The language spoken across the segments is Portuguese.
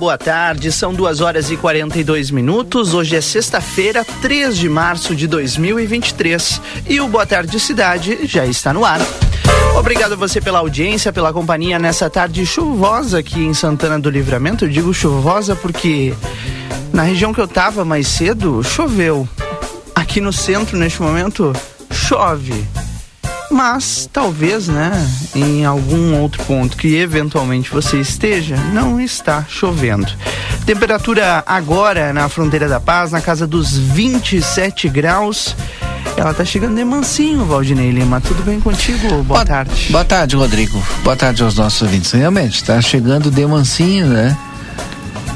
Boa tarde. São duas horas e 42 minutos. Hoje é sexta-feira, 3 de março de 2023. E o Boa Tarde Cidade já está no ar. Obrigado a você pela audiência, pela companhia nessa tarde chuvosa aqui em Santana do Livramento. Eu digo chuvosa porque na região que eu tava mais cedo choveu. Aqui no centro, neste momento, chove. Mas talvez, né, em algum outro ponto que eventualmente você esteja, não está chovendo. Temperatura agora na fronteira da paz, na casa dos 27 graus. Ela tá chegando de mansinho, Valdinei Lima. Tudo bem contigo? Boa, Boa tarde. Boa tarde, Rodrigo. Boa tarde aos nossos ouvintes. Realmente, tá chegando de mansinho, né?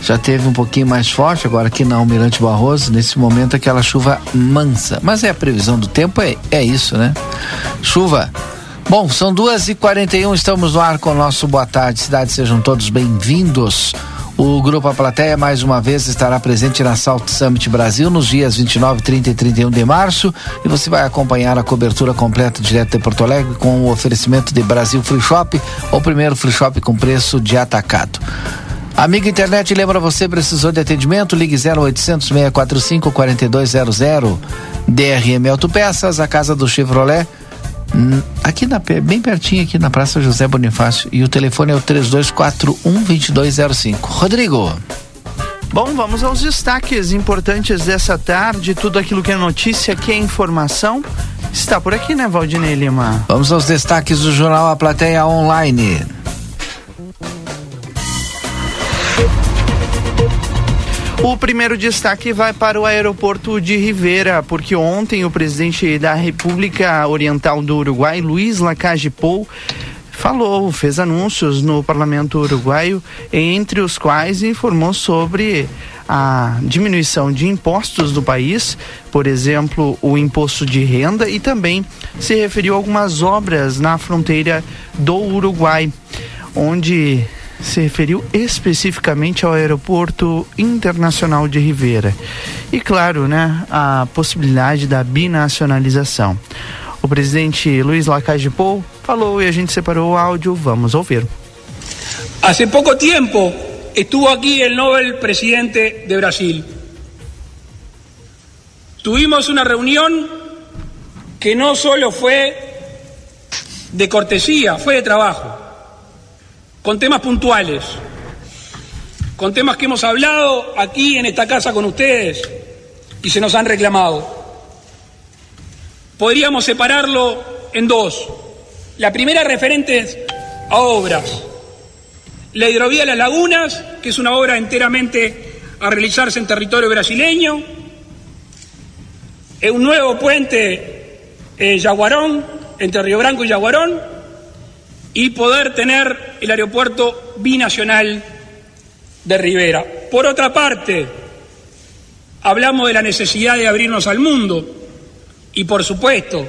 Já teve um pouquinho mais forte, agora aqui na Almirante Barroso, nesse momento aquela chuva mansa. Mas é a previsão do tempo, é, é isso, né? Chuva. Bom, são duas e quarenta e um, estamos no ar com o nosso Boa Tarde Cidade, sejam todos bem-vindos. O Grupo A Plateia, mais uma vez, estará presente na Salt Summit Brasil nos dias 29, 30 e 31 de março e você vai acompanhar a cobertura completa direto de Porto Alegre com o oferecimento de Brasil Free Shop, o primeiro free shop com preço de atacado. Amigo internet, lembra você, precisou de atendimento? Ligue 0800 645 4200. DRM Autopeças, a casa do Chevrolet. hum, Aqui na, bem pertinho, aqui na Praça José Bonifácio. E o telefone é o 3241-2205. Rodrigo. Bom, vamos aos destaques importantes dessa tarde. Tudo aquilo que é notícia, que é informação, está por aqui, né, Valdinei Lima? Vamos aos destaques do jornal A Plateia Online. O primeiro destaque vai para o aeroporto de Rivera, porque ontem o presidente da República Oriental do Uruguai, Luiz Lacage Pou, falou, fez anúncios no parlamento uruguaio, entre os quais informou sobre a diminuição de impostos do país, por exemplo, o imposto de renda, e também se referiu a algumas obras na fronteira do Uruguai, onde se referiu especificamente ao aeroporto internacional de Rivera. E claro, né, a possibilidade da binacionalização. O presidente Luiz Lacage Pou falou e a gente separou o áudio, vamos ouvir. Hace poco tiempo estuvo aquí el Nobel presidente de Brasil. Tuvimos una reunión que no solo fue de cortesía, fue de trabajo, con temas puntuales, con temas que hemos hablado aquí en esta casa con ustedes y se nos han reclamado. Podríamos separarlo en dos. La primera referente a obras. La hidrovía de las lagunas, que es una obra enteramente a realizarse en territorio brasileño. Un nuevo puente eh, Yaguarón, entre Río Branco y Yaguarón. Y poder tener el aeropuerto binacional de Rivera. Por otra parte, hablamos de la necesidad de abrirnos al mundo. Y por supuesto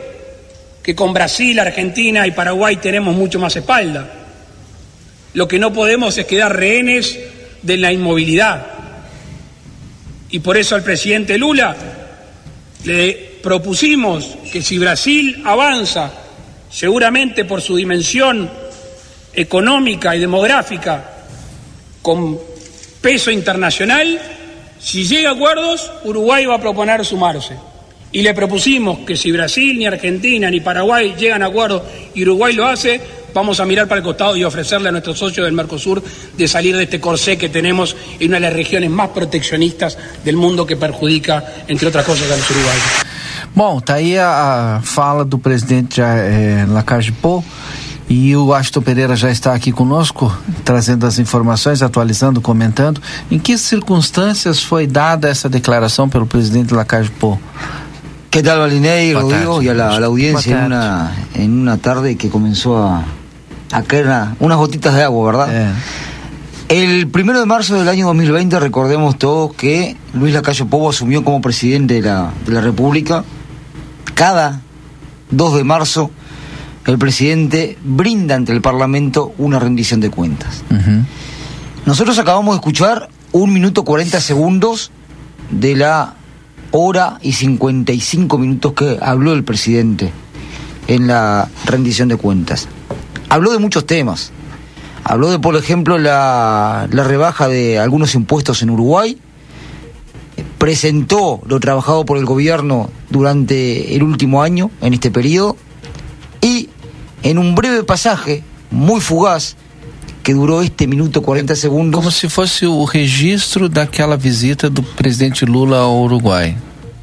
que con Brasil, Argentina y Paraguay tenemos mucho más espalda. Lo que no podemos es quedar rehenes de la inmovilidad. Y por eso al presidente Lula le propusimos que si Brasil avanza, seguramente por su dimensión económica y demográfica, con peso internacional, si llega a acuerdos, Uruguay va a proponer sumarse. Y le propusimos que si Brasil, ni Argentina, ni Paraguay llegan a acuerdos y Uruguay lo hace, vamos a mirar para el costado y ofrecerle a nuestros socios del Mercosur de salir de este corsé que tenemos en una de las regiones más proteccionistas del mundo que perjudica, entre otras cosas, a los uruguayos. Bom, tá aí a, a fala do presidente eh, Lacage Pou e o Aston Pereira já está aqui conosco, trazendo as informações, atualizando, comentando. Em que circunstâncias foi dada essa declaração pelo presidente Lacage Pou? ¿Qué tal, Valinei, Rodrigo y a la, a la audiencia en una, en una tarde que comenzó a, a caer una- unas gotitas de agua, ¿verdad? É, El primero de marzo del año 2020, recordemos todos que Luis Lacayo Pobo asumió como presidente de la, de la República. Cada 2 de marzo, el presidente brinda ante el Parlamento una rendición de cuentas. Nosotros acabamos de escuchar un minuto 40 segundos de la hora y 55 minutos que habló el presidente en la rendición de cuentas. Habló de muchos temas. Habló de, por ejemplo, la, la rebaja de algunos impuestos en Uruguay. Presentó lo trabajado por el gobierno durante el último año, en este periodo. Y en un breve pasaje, muy fugaz, que durou este minuto 40 segundos. Como se fosse o registro daquela visita do presidente Lula ao Uruguai.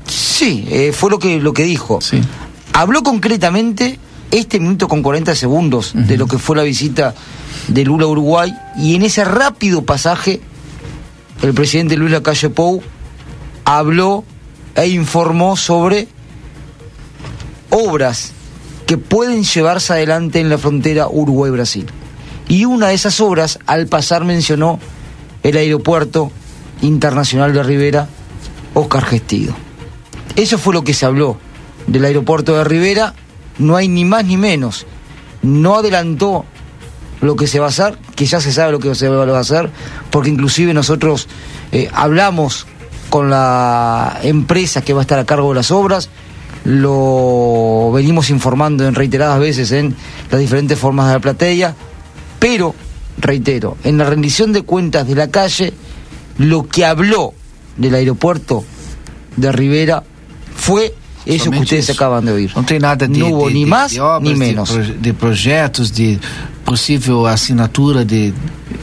Sí, eh, fue lo que, lo que dijo. Sí. Habló concretamente este minuto con 40 segundos de lo que fue la visita de Lula a Uruguay y en ese rápido pasaje el presidente Luis Lacalle Pou habló e informó sobre obras que pueden llevarse adelante en la frontera Uruguay-Brasil. Y una de esas obras, al pasar, mencionó el aeropuerto internacional de Rivera, Oscar Gestido. Eso fue lo que se habló del aeropuerto de Rivera, no hay ni más ni menos. No adelantó lo que se va a hacer, que ya se sabe lo que se va a hacer, porque inclusive nosotros eh, hablamos con la empresa que va a estar a cargo de las obras, lo venimos informando en reiteradas veces en las diferentes formas de la platea, pero, reitero, en la rendición de cuentas de la calle, lo que habló del aeropuerto de Rivera fue eso que ustedes isso. acaban de oír. Não tem nada de, Não de, de, ni de obras, de menos. proje- De, projetos, de possível assinatura de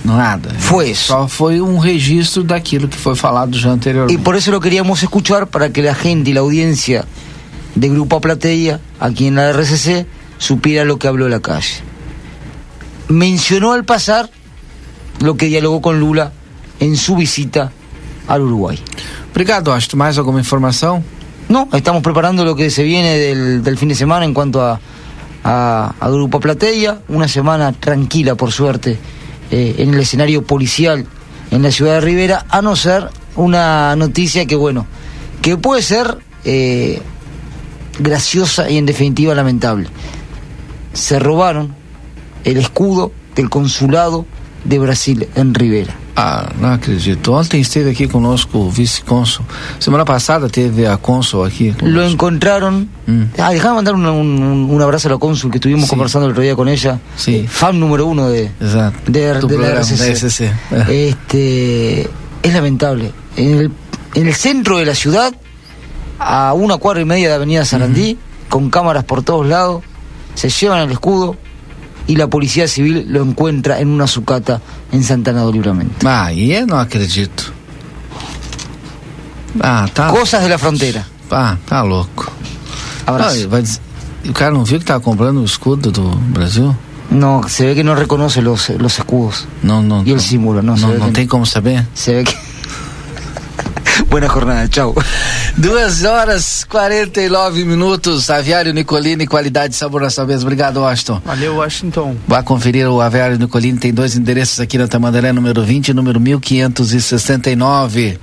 nada. Foi isso. Só foi um registro daquilo que foi falado já anteriormente. por eso lo queríamos escuchar para que la gente y la audiencia de Grupo Plateia, aquí en la RCC, supiera lo que habló la calle. Mencionó al pasar lo que dialogó con Lula en su visita al Uruguay. Obrigado, Austin. Mais alguma informação? No, estamos preparando lo que se viene del, fin de semana en cuanto a, a, a Grupo una semana tranquila por suerte eh, en el escenario policial en la ciudad de Rivera, a no ser una noticia que bueno, que puede ser eh, graciosa y en definitiva lamentable. Se robaron el escudo del consulado de Brasil en Rivera. Ah, não acredito. Ontem esteve aqui conosco o vice-cônsul. Semana passada teve a cônsul aqui. Lo encontraron. Mm. Ah, déjame mandar un, un- un abrazo a la cónsul que estuvimos Sí. conversando el otro día con ella. Sí. Eh, Fan número uno de, Exato. de, de la programa RCC. da RCC. Este, es lamentable. En el, en el centro de la ciudad, a una cuadra y media de Avenida Sarandí, con cámaras por todos lados, se llevan el escudo y la policía civil lo encuentra en una sucata en Santana do Livramento. Ah, aí eu não acredito. Ah, tá. Cosas de la frontera. Ah, tá louco. Abrazo. Ah, vai dizer- o cara não viu que tava comprando o escudo do Brasil? No, se ve que no reconoce los, los escudos. Não, não. E o não. símbolo, não, se Não, vê não que- tem como saber? Se ve que. Buena jornada, chao. Duas horas 49 minutos. Aviário Nicolini, qualidade e sabor na sua mesa. Obrigado, Washington. Valeu, Washington. Vá conferir o Aviário Nicolini, tem dois endereços aqui na Tamandaré, número 20 e número 1569.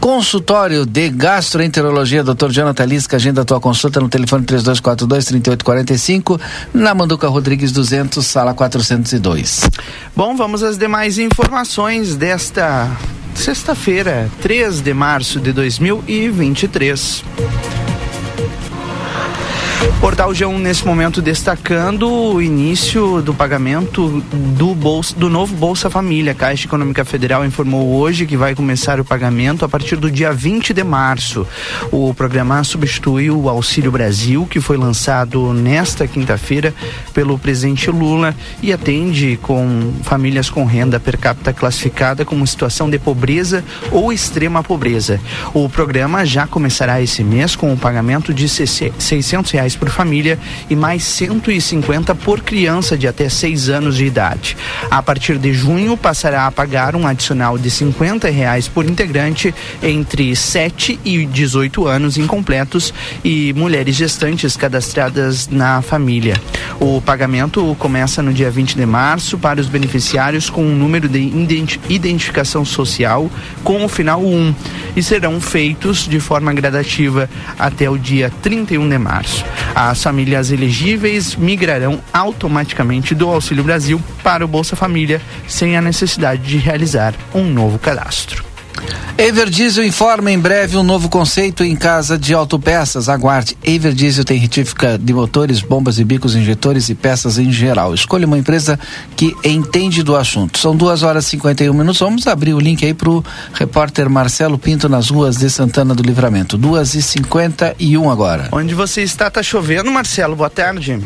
Consultório de Gastroenterologia, Dr. Jonathan Lisca, agenda a tua consulta no telefone 3242-3845, na Manduca Rodrigues 200, sala 402. Bom, vamos às demais informações desta sexta-feira, 3 de março de 2023. Portal G1 nesse momento destacando o início do pagamento do bolsa, do novo Bolsa Família. A Caixa Econômica Federal informou hoje que vai começar o pagamento a partir do dia 20 de março. O programa substitui o Auxílio Brasil, que foi lançado nesta quinta-feira pelo presidente Lula e atende com famílias com renda per capita classificada como situação de pobreza ou extrema pobreza. O programa já começará esse mês com o pagamento de 600 reais por família e mais 150 por criança de até 6 anos de idade. A partir de junho, passará a pagar um adicional de 50 reais por integrante entre 7 e 18 anos incompletos e mulheres gestantes cadastradas na família. O pagamento começa no dia 20 de março para os beneficiários com um número de identi- identificação social com o final 1 e serão feitos de forma gradativa até o dia 31 de março. As famílias elegíveis migrarão automaticamente do Auxílio Brasil para o Bolsa Família sem a necessidade de realizar um novo cadastro. Everdiesel informa em breve um novo conceito em casa de autopeças. Aguarde. Everdiesel tem retífica de motores, bombas e bicos, injetores e peças em geral. Escolha uma empresa que entende do assunto. São duas horas e 51 minutos. Vamos abrir o link aí para o repórter Marcelo Pinto nas ruas de Santana do Livramento. Duas e cinquenta e um agora. Onde você está? Tá chovendo, Marcelo? Boa tarde.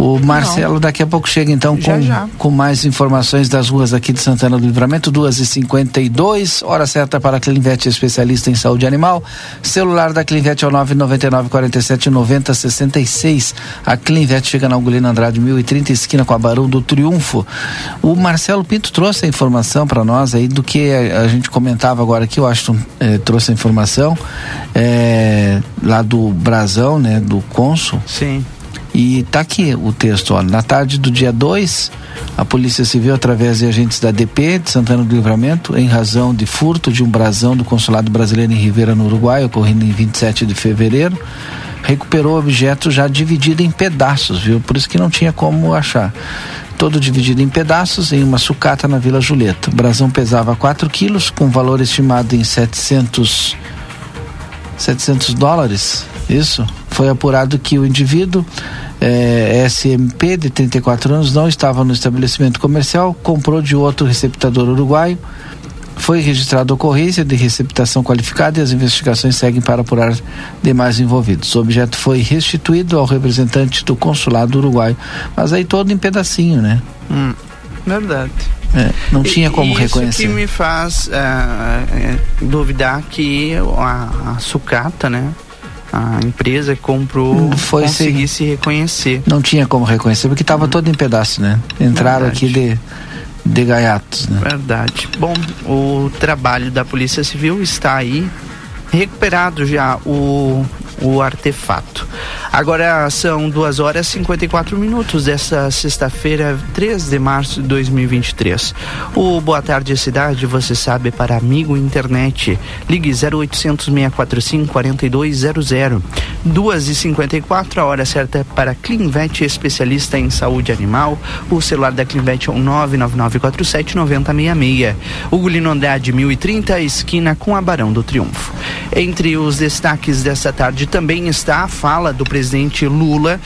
O Marcelo Não. daqui a pouco chega então com, já, já. com mais informações das ruas aqui de Santana do Livramento, 2h52, hora certa para a Clinvet, especialista em saúde animal. Celular da Clinvet é o 999 47 90 66. A Clinvet fica na Ugolina Andrade 1030, esquina com a Barão do Triunfo. O Marcelo Pinto trouxe a informação para nós aí do que a, a, gente comentava agora aqui, o Aston eh, trouxe a informação eh, lá do Brasão, né, do Consul. Sim e tá aqui o texto. Na tarde do dia 2, a Polícia Civil, através de agentes da DP de Santana do Livramento, em razão de furto de um brasão do Consulado Brasileiro em Ribeira, no Uruguai, ocorrendo em 27 de fevereiro, recuperou objeto já dividido em pedaços, viu? Por isso que não tinha como achar. Todo dividido em pedaços em uma sucata na Vila Julieta. O brasão pesava 4 quilos, com valor estimado em 700, 700 dólares. Isso? Foi apurado que o indivíduo é, SMP, de 34 anos, não estava no estabelecimento comercial, comprou de outro receptador uruguaio, foi registrada ocorrência de receptação qualificada e as investigações seguem para apurar demais envolvidos. O objeto foi restituído ao representante do consulado uruguaio, mas aí todo em pedacinho, né? Hum, verdade. É, não tinha como Isso reconhecer. Isso que me faz uh, duvidar que a, a sucata, né? A empresa que comprou foi conseguir se reconhecer. Não tinha como reconhecer, porque estava todo em pedaço, né? Entraram Verdade. aqui de, de gaiatos, né? Verdade. Bom, o trabalho da Polícia Civil está aí recuperado já o, o artefato. Agora são 2 horas e 54 minutos dessa sexta-feira, 3 de março de 2023. O Boa Tarde Cidade, você sabe, para amigo internet. Ligue 0800 645 4200. 2 e 54 a hora certa para Clinvet, especialista em saúde animal. O celular da Clinvet é o 99947 9066. Ugolino Andrade 1030, esquina com a Barão do Triunfo. Entre os destaques dessa tarde também está a fala do presidente Lula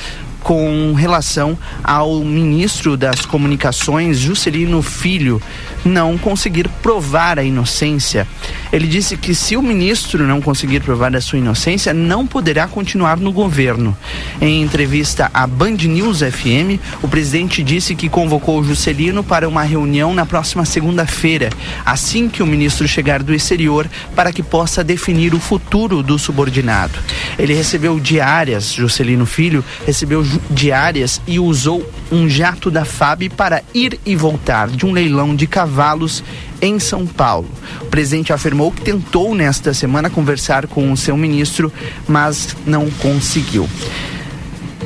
com relação ao ministro das Comunicações, Juscelino Filho, não conseguir provar a inocência. Ele disse que se o ministro não conseguir provar a sua inocência, não poderá continuar no governo. Em entrevista à Band News FM, o presidente disse que convocou Juscelino para uma reunião na próxima segunda-feira, assim que o ministro chegar do exterior, para que possa definir o futuro do subordinado. Ele recebeu diárias, Juscelino Filho recebeu diárias e usou um jato da FAB para ir e voltar de um leilão de cavalos em São Paulo. O presidente afirmou que tentou nesta semana conversar com o seu ministro, mas não conseguiu.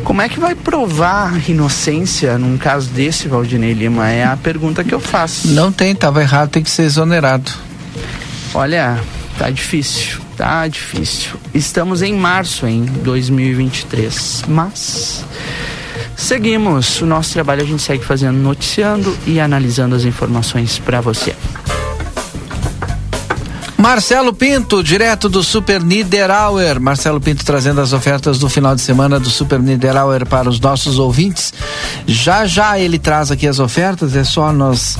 Como é que vai provar inocência num caso desse, Valdinei Lima? É a pergunta que eu faço. Não tem, estava errado, tem que ser exonerado. Olha, tá difícil, tá difícil. Estamos em março, em 2023, mas Seguimos o nosso trabalho, a gente segue fazendo, noticiando e analisando as informações para você. Marcelo Pinto, direto do Super Niederauer. Marcelo Pinto trazendo as ofertas do final de semana do Super Niederauer para os nossos ouvintes. Já já ele traz aqui as ofertas, é só nós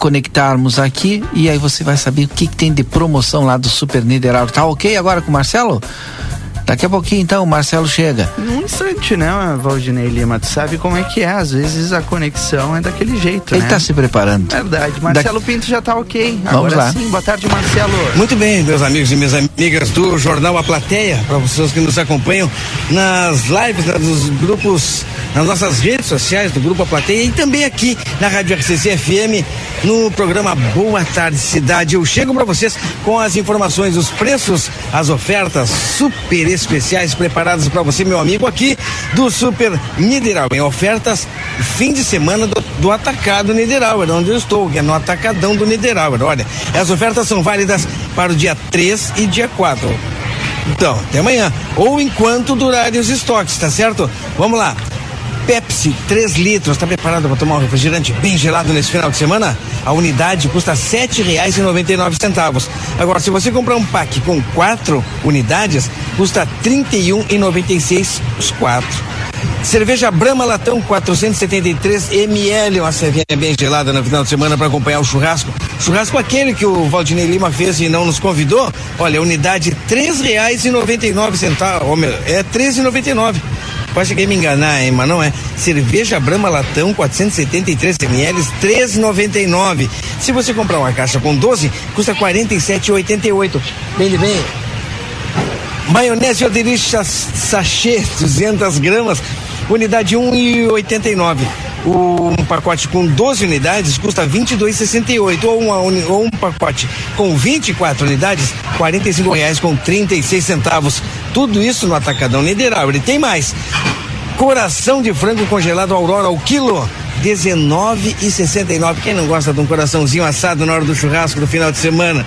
conectarmos aqui e aí você vai saber o que, que tem de promoção lá do Super Niederauer. Tá ok agora com o Marcelo? Daqui a pouquinho, então, o Marcelo chega. Num instante, né, Valdinei Lima? Tu sabe como é que é. Às vezes a conexão é daquele jeito, Ele né? tá se preparando. Verdade. Marcelo da... Pinto já tá ok. Vamos Agora lá. sim, boa tarde, Marcelo. Muito bem, meus amigos e minhas amigas do Jornal A Plateia, para vocês que nos acompanham nas lives, nos grupos, nas nossas redes sociais do Grupo A Plateia e também aqui na Rádio RCC FM, no programa Boa Tarde Cidade. Eu chego para vocês com as informações, os preços, as ofertas super especiais preparadas para você, meu amigo, aqui do Super Niederauer. Em ofertas fim de semana do, do Atacado Niederauer, onde eu estou, que é no Atacadão do Niederauer. Olha, as ofertas são válidas para o dia 3 e dia 4. Então, até amanhã. Ou enquanto durarem os estoques, tá certo? Vamos lá. Pepsi 3 litros. Está preparado para tomar um refrigerante bem gelado nesse final de semana? A unidade custa R$ 7,99. Agora, se você comprar um pack com quatro unidades, custa R$ 31,96 os quatro. Cerveja Brahma Latão 473 ml, uma cerveja bem gelada no final de semana para acompanhar o churrasco. Churrasco aquele que o Valdinei Lima fez e não nos convidou. Olha, unidade R$ 3,99. É R$ 3,99. Pode que me enganar, hein, mas não é. Cerveja Brama Latão 473 ml 3,99. Se você comprar uma caixa com 12, custa 47,88. Vende bem. Maionese Oderich sachê 200 gramas, unidade 1,89. Um pacote com 12 unidades custa 22,68 ou, ou um pacote com 24 unidades, R$ 45,36. Tudo isso no Atacadão Niederauer. E tem mais. Coração de frango congelado Aurora ao quilo. 19,69. Quem não gosta de um coraçãozinho assado na hora do churrasco no final de semana?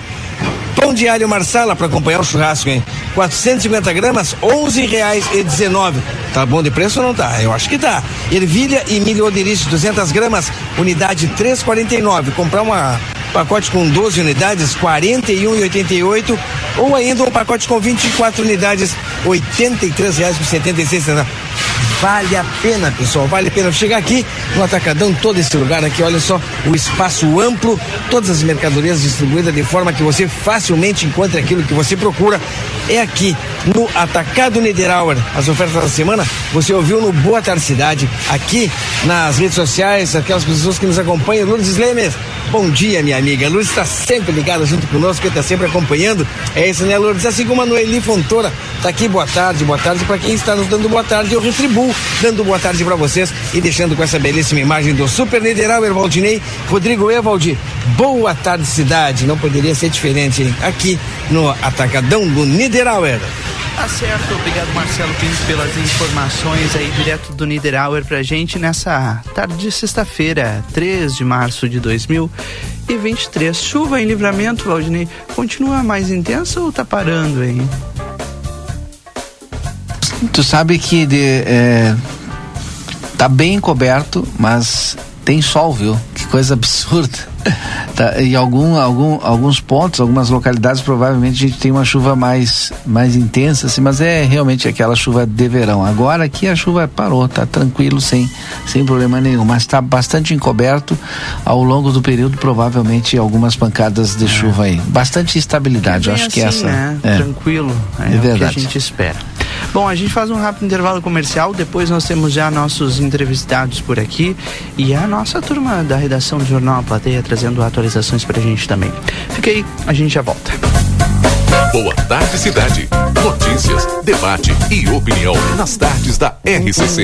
Pão de alho Marsala para acompanhar o churrasco, hein? 450 gramas, onze reais e 19. Tá bom de preço ou não tá? Eu acho que tá. Ervilha e milho oderite 200 gramas, unidade 3,49. Comprar uma pacote com 12 unidades, 41,88 ou ainda um pacote com 24 unidades, R$ 83,76 vale a pena, pessoal, vale a pena chegar aqui no Atacadão, todo esse lugar aqui, olha só, o espaço amplo, todas as mercadorias distribuídas de forma que você facilmente encontre aquilo que você procura. É aqui no Atacado Niederauer. As ofertas da semana você ouviu no Boa Tarde Cidade, aqui nas redes sociais, aquelas pessoas que nos acompanham. Lourdes Lemes, bom dia, minha amiga. Lourdes está sempre ligada junto conosco, está sempre acompanhando. É isso, né, Lourdes? Assim como a Noeli Fontoura está aqui, boa tarde, boa tarde. Para quem está nos dando boa tarde, eu retribuo dando boa tarde para vocês e deixando com essa belíssima imagem do Super Niederauer Valdinei, Rodrigo Evaldi. Boa tarde, cidade. Não poderia ser diferente, hein? Aqui no Atacadão do Niederauer. Tá certo, obrigado Marcelo Pinto pelas informações aí direto do Niederauer pra gente nessa tarde de sexta-feira, 3 de março de 2023. Chuva em livramento, Valdinei, continua mais intensa ou tá parando aí? Tu sabe que de, é, tá bem coberto, mas tem sol, viu? Que coisa absurda. Tá, em algum, algum, alguns pontos, algumas localidades, provavelmente a gente tem uma chuva mais, mais intensa, assim, mas é realmente aquela chuva de verão. Agora aqui a chuva parou, tá tranquilo, sem, sem problema nenhum, mas está bastante encoberto ao longo do período, provavelmente algumas pancadas de é. chuva aí. Bastante estabilidade, eu acho assim, que essa. Né? É. Tranquilo, é, é verdade. o que a gente espera. Bom, a gente faz um rápido intervalo comercial, depois nós temos já nossos entrevistados por aqui e a nossa turma da redação do Jornal A Plateia trazendo atualizações pra gente também. Fica aí, a gente já volta. Boa tarde, cidade. Notícias, debate e opinião nas tardes da RCC.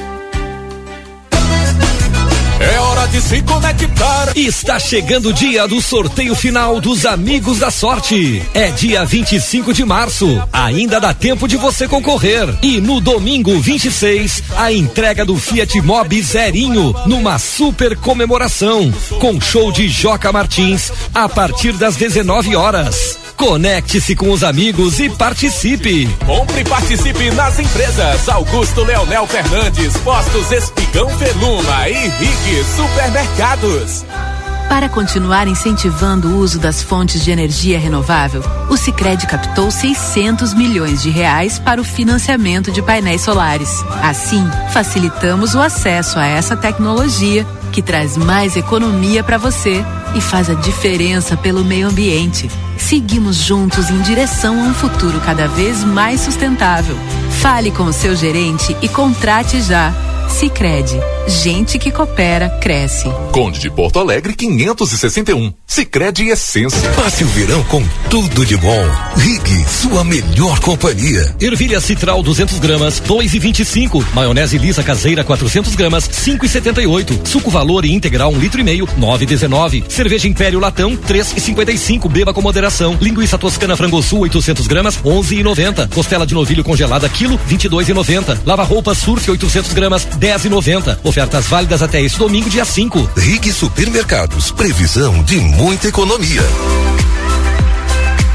É hora de se conectar. Está chegando o dia do sorteio final dos Amigos da Sorte. É dia 25 de março. Ainda dá tempo de você concorrer. E no domingo 26, a entrega do Fiat Mobi Zerinho numa super comemoração com show de Joca Martins a partir das 19 horas. Conecte-se com os amigos e participe. Compre e participe nas empresas Augusto Leonel Fernandes, Postos Espigão Feluma e Rig Supermercados. Para continuar incentivando o uso das fontes de energia renovável, o Sicredi captou 600 milhões de reais para o financiamento de painéis solares. Assim, facilitamos o acesso a essa tecnologia que traz mais economia para você e faz a diferença pelo meio ambiente. Seguimos juntos em direção a um futuro cada vez mais sustentável. Fale com o seu gerente e contrate já. Sicredi Gente que coopera, cresce. Conde de Porto Alegre 561. Sicredi Essência. Passe o verão com tudo de bom. Rig, sua melhor companhia. Ervilha Citral 200 gramas, 2,25. Maionese lisa caseira 400 gramas, 5,78. Suco Valor integral 1 um litro e meio, 9,19. Cerveja Império Latão 3,55. Beba com moderação. Linguiça toscana frangosul 800 gramas, 11,90. Costela de novilho congelada quilo, 22,90. Lava roupa surf 800 gramas, 10,90. Ofertas válidas até esse domingo, dia 5. Rig Supermercados. Previsão de muita economia.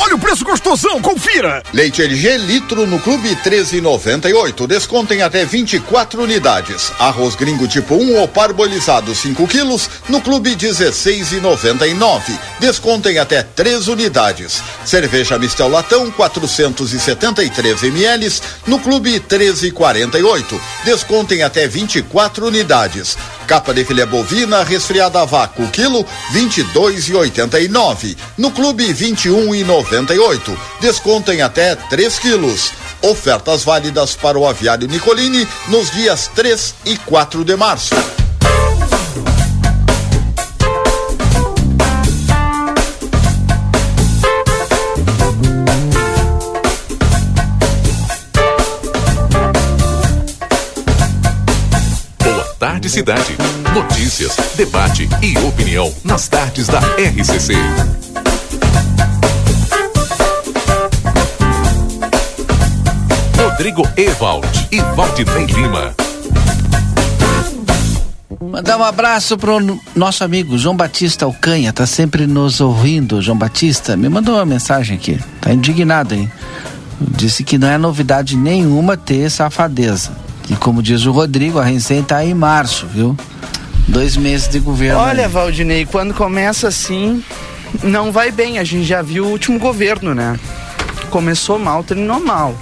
Olha o preço gostosão, confira! Leite LG litro no Clube 13,98. Descontem até 24 unidades. Arroz gringo tipo 1 ou parbolizado 5 quilos no Clube 16,99. Descontem até 3 unidades. Cerveja Mistel Latão 473 ml no Clube 13,48. Descontem até 24 unidades. Capa de filé bovina resfriada a vácuo quilo 22,89. No Clube 21,90. 98. Desconto em até 3 quilos. Ofertas válidas para o aviário Nicolini nos dias 3 e 4 de março. Cidade. Notícias, debate e opinião nas tardes da RCC. Rodrigo Evald e Valdinei Lima. Mandar um abraço pro nosso amigo João Batista Alcanha, tá sempre nos ouvindo. João Batista me mandou uma mensagem aqui, tá indignado, hein? Disse que não é novidade nenhuma ter safadeza. E como diz o Rodrigo, a Rensem tá em março, viu? Dois meses de governo. Olha, aí. Valdinei, quando começa assim, não vai bem. A gente já viu o último governo, né? Começou mal, terminou mal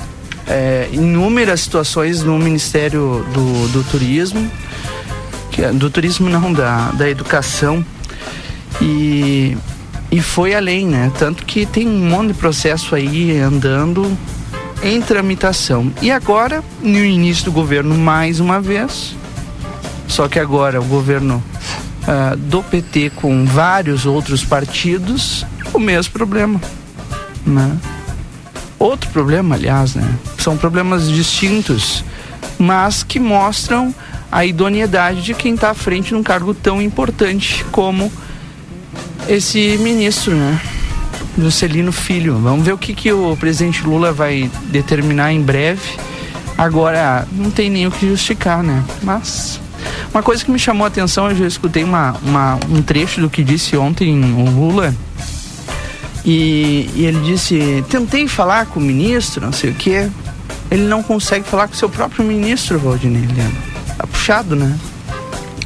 é, inúmeras situações no Ministério do, do Turismo, é, do turismo não, da, da educação, e, e foi além, né? Tanto que tem um monte de processo aí andando em tramitação. E agora, no início do governo, mais uma vez, só que agora o governo uh, do PT com vários outros partidos, o mesmo problema, né? Outro problema, aliás, né? São problemas distintos, mas que mostram a idoneidade de quem está à frente num cargo tão importante como esse ministro, né? Juscelino Filho. Vamos ver o que, que o presidente Lula vai determinar em breve. Agora, não tem nem o que justificar, né? Mas uma coisa que me chamou a atenção, eu já escutei uma, uma, um trecho do que disse ontem o Lula e, e ele disse: tentei falar com o ministro, não sei o quê. Ele não consegue falar com o seu próprio ministro, Valdinei Helena. Tá puxado, né?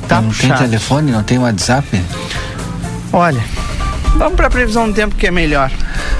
Tá não puxado. tem telefone, não tem WhatsApp? Olha, vamos para a previsão do tempo que é melhor.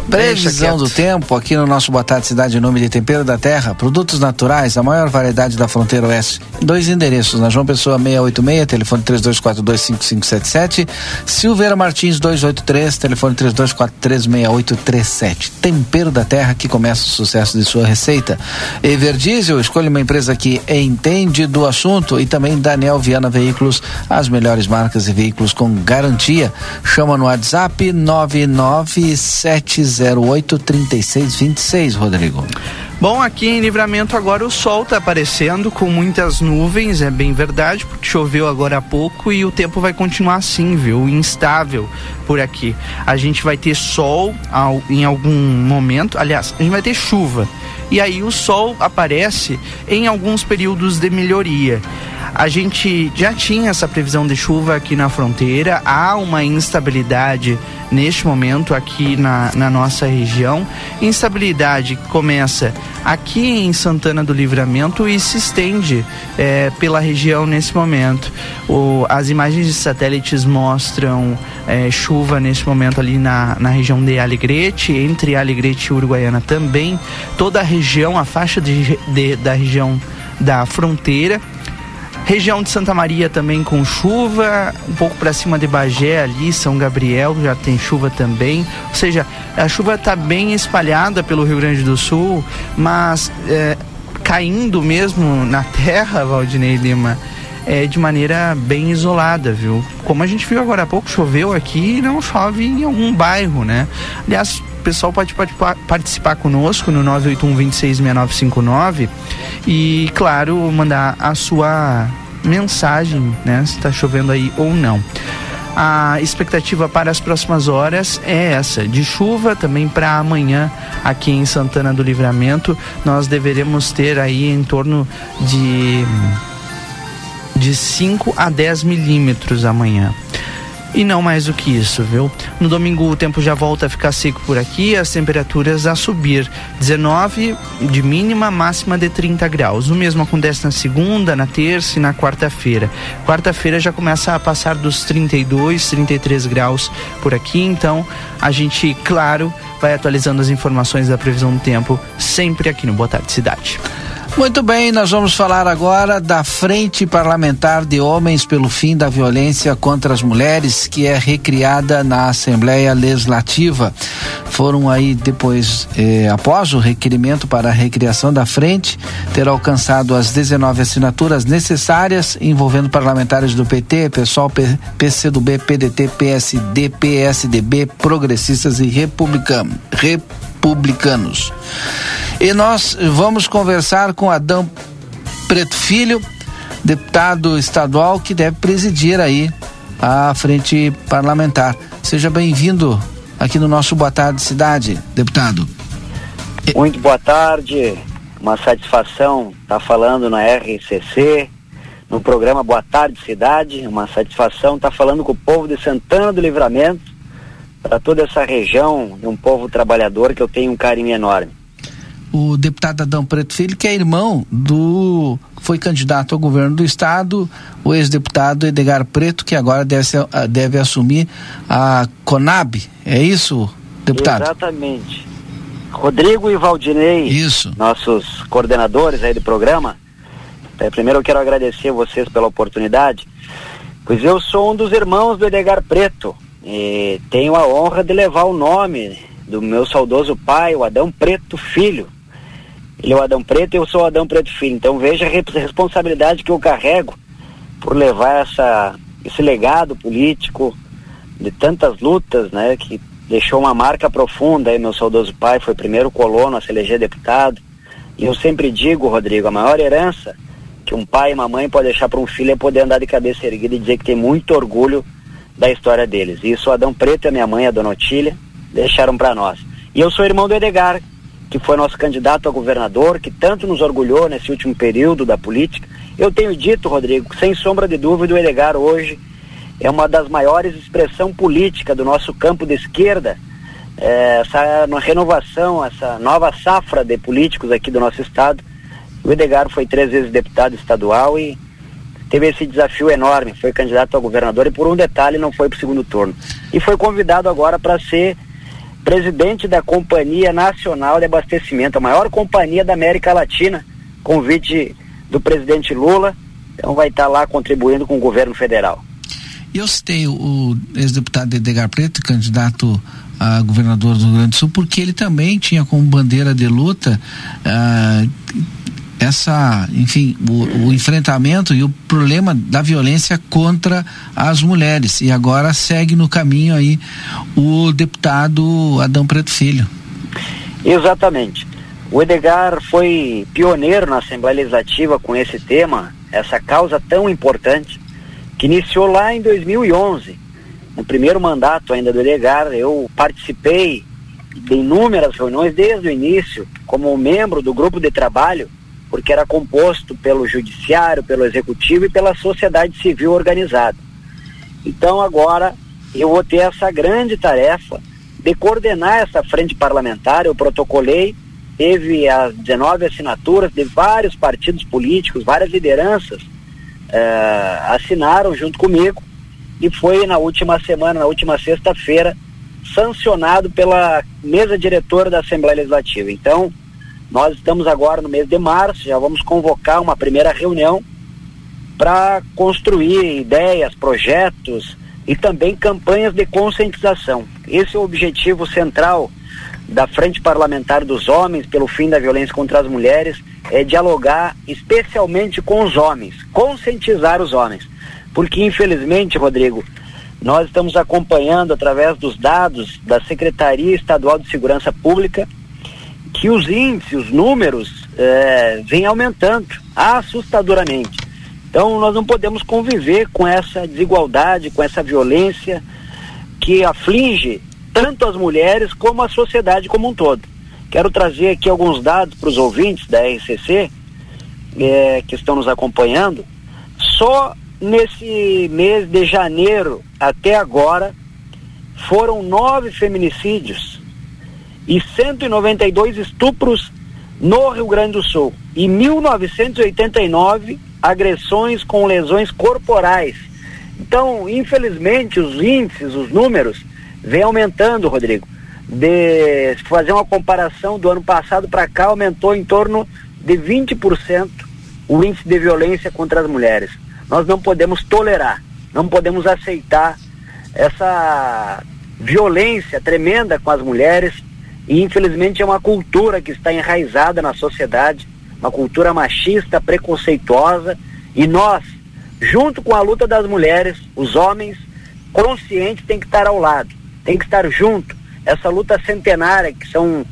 Previsão do tempo aqui no nosso Boa Tarde Cidade, nome de Tempero da Terra, produtos naturais, a maior variedade da fronteira oeste. Dois endereços, na João Pessoa 686, telefone 32425577, Silveira Martins 283, telefone 32436837. Tempero da Terra que começa o sucesso de sua receita. Everdiesel, escolha uma empresa que entende do assunto e também Daniel Viana Veículos, as melhores marcas e veículos com garantia. Chama no WhatsApp 997 08 36 26, Rodrigo. Bom, aqui em Livramento agora o sol está aparecendo com muitas nuvens, é bem verdade, porque choveu agora há pouco e o tempo vai continuar assim, viu? Instável por aqui. A gente vai ter sol em algum momento, aliás, a gente vai ter chuva. E aí o sol aparece em alguns períodos de melhoria. A gente já tinha essa previsão de chuva aqui na fronteira, há uma instabilidade neste momento aqui na, na nossa região. Instabilidade começa aqui em Santana do Livramento e se estende é, pela região nesse momento. O, as imagens de satélites mostram é, chuva neste momento ali na, na região de Alegrete, entre Alegrete e Uruguaiana também. Toda a região, a faixa de, de da região da fronteira Região de Santa Maria também com chuva, um pouco para cima de Bagé ali, São Gabriel já tem chuva também. Ou seja, a chuva está bem espalhada pelo Rio Grande do Sul, mas é, caindo mesmo na terra, Valdinei Lima, é, de maneira bem isolada, viu? Como a gente viu agora há pouco, choveu aqui e não chove em algum bairro, né? Aliás, o pessoal pode, participar conosco no 981 266959 e, claro, mandar a sua mensagem, né? Se está chovendo aí ou não. A expectativa para as próximas horas é essa, de chuva também para amanhã aqui em Santana do Livramento. Nós deveremos ter aí em torno de de 5 a 10 milímetros amanhã e não mais do que isso, viu? No domingo o tempo já volta a ficar seco por aqui, as temperaturas a subir, 19 de mínima, máxima de 30 graus. O mesmo acontece na segunda, na terça e na quarta-feira. Quarta-feira já começa a passar dos 32, 33 graus por aqui, então a gente, claro, vai atualizando as informações da previsão do tempo sempre aqui no Boa Tarde Cidade. Muito bem, nós vamos falar agora da Frente Parlamentar de Homens pelo Fim da Violência contra as Mulheres, que é recriada na Assembleia Legislativa. Foram aí depois, eh, após o requerimento para a recriação da frente, ter alcançado as 19 assinaturas necessárias, envolvendo parlamentares do PT, PSOL, PCdoB, PDT, PSD, PSDB, progressistas e republicanos. E nós vamos conversar com Adão Preto Filho, deputado estadual que deve presidir aí a frente parlamentar. Seja bem-vindo aqui no nosso Boa Tarde Cidade, deputado. Muito boa tarde, uma satisfação estar falando na RCC, no programa Boa Tarde Cidade, uma satisfação estar falando com o povo de Santana do Livramento, para toda essa região, de um povo trabalhador que eu tenho um carinho enorme o deputado Adão Preto Filho, que é irmão do. foi candidato ao governo do estado, o ex-deputado Edgar Preto, que agora deve, ser, ah, deve assumir a Conab. É isso, deputado? Exatamente. Rodrigo e Valdinei, isso. nossos coordenadores aí do programa. É, primeiro eu quero agradecer vocês pela oportunidade, pois eu sou um dos irmãos do Edgar Preto e tenho a honra de levar o nome do meu saudoso pai, o Adão Preto Filho, ele é o Adão Preto e eu sou o Adão Preto Filho. Então veja a responsabilidade que eu carrego por levar essa, esse legado político de tantas lutas, né, que deixou uma marca profunda aí, meu saudoso pai foi primeiro colono a se eleger deputado. E eu sempre digo, Rodrigo, a maior herança que um pai e uma mãe pode deixar para um filho é poder andar de cabeça erguida e dizer que tem muito orgulho da história deles. E isso o Adão Preto e a minha mãe, a Dona Otília, deixaram para nós. E eu sou irmão do Edgar, que foi nosso candidato a governador, que tanto nos orgulhou nesse último período da política. Eu tenho dito, Rodrigo, sem sombra de dúvida, o Elegar hoje é uma das maiores expressão política do nosso campo de esquerda. É, essa renovação, essa nova safra de políticos aqui do nosso estado. O Edgar foi três vezes deputado estadual e teve esse desafio enorme. Foi candidato a governador e por um detalhe não foi para o segundo turno. E foi convidado agora para ser presidente da Companhia Nacional de Abastecimento, a maior companhia da América Latina, convite do presidente Lula, então vai estar lá contribuindo com o governo federal. Eu citei o ex-deputado Edgar Preto, candidato a governador do Rio Grande do Sul, porque ele também tinha como bandeira de luta uh, essa, enfim, o, o, enfrentamento e o problema da violência contra as mulheres. E agora segue no caminho aí o deputado Adão Preto Filho. Exatamente. O Edgar foi pioneiro na Assembleia Legislativa com esse tema, essa causa tão importante, que iniciou lá em 2011. No primeiro mandato ainda do Edgar, eu participei de inúmeras reuniões desde o início, como membro do grupo de trabalho porque era composto pelo judiciário, pelo executivo e pela sociedade civil organizada. Então agora eu vou ter essa grande tarefa de coordenar essa frente parlamentar. Eu protocolei, teve as 19 assinaturas de vários partidos políticos, várias lideranças eh, assinaram junto comigo e foi na última semana, na última sexta-feira, sancionado pela mesa diretora da Assembleia Legislativa. Então, nós estamos agora no mês de março, já vamos convocar uma primeira reunião para construir ideias, projetos e também campanhas de conscientização. Esse é o objetivo central da Frente Parlamentar dos Homens pelo fim da violência contra as mulheres, é dialogar especialmente com os homens, conscientizar os homens. Porque infelizmente, Rodrigo, nós estamos acompanhando através dos dados da Secretaria Estadual de Segurança Pública que os índices, os números, é, vêm aumentando assustadoramente. Então, nós não podemos conviver com essa desigualdade, com essa violência que aflige tanto as mulheres como a sociedade como um todo. Quero trazer aqui alguns dados para os ouvintes da RCC é, que estão nos acompanhando. Só nesse mês de janeiro até agora foram nove feminicídios e 192 estupros no Rio Grande do Sul e 1989 agressões com lesões corporais. Então, infelizmente, os índices, os números, vêm aumentando, Rodrigo. De se fazer uma comparação do ano passado para cá, aumentou em torno de 20% o índice de violência contra as mulheres. Nós não podemos tolerar, não podemos aceitar essa violência tremenda com as mulheres e infelizmente é uma cultura que está enraizada na sociedade, uma cultura machista, preconceituosa e nós, junto com a luta das mulheres, os homens conscientes têm que estar ao lado, tem que estar junto. Essa luta centenária que são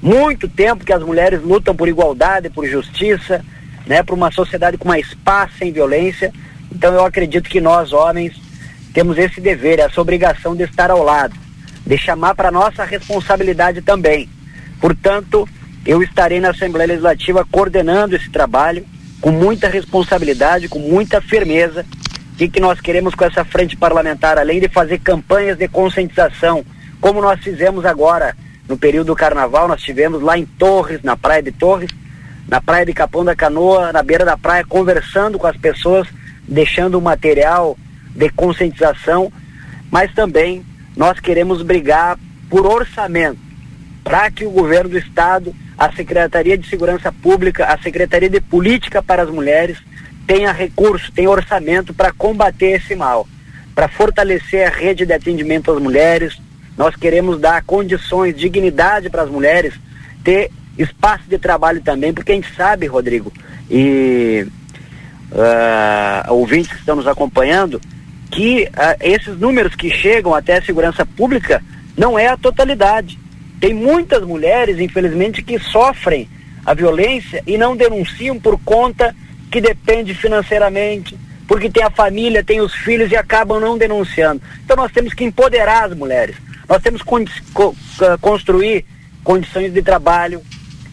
muito tempo que as mulheres lutam por igualdade, por justiça, né, para uma sociedade com mais paz, sem violência. Então eu acredito que nós, homens, temos esse dever, essa obrigação de estar ao lado, de chamar para nossa responsabilidade também. Portanto, eu estarei na Assembleia Legislativa coordenando esse trabalho com muita responsabilidade, com muita firmeza. E que nós queremos com essa frente parlamentar, além de fazer campanhas de conscientização, como nós fizemos agora no período do carnaval, nós tivemos lá em Torres, na praia de Torres, na praia de Capão da Canoa, na beira da praia, conversando com as pessoas, deixando o material de conscientização, mas também nós queremos brigar por orçamento, para que o governo do estado, a Secretaria de Segurança Pública, a Secretaria de Política para as Mulheres tenha recurso, tenha orçamento para combater esse mal, para fortalecer a rede de atendimento às mulheres. Nós queremos dar condições, dignidade para as mulheres, ter espaço de trabalho também, porque a gente sabe, Rodrigo, e uh, ouvintes que estão nos acompanhando, que uh, esses números que chegam até a segurança pública não é a totalidade. Tem muitas mulheres, infelizmente, que sofrem a violência e não denunciam por conta que depende financeiramente, porque tem a família, tem os filhos e acabam não denunciando. Então nós temos que empoderar as mulheres. Nós temos que co construir condições de trabalho,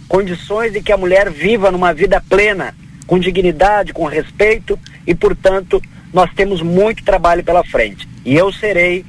condições de que a mulher viva numa vida plena, com dignidade, com respeito e, portanto, nós temos muito trabalho pela frente. E eu serei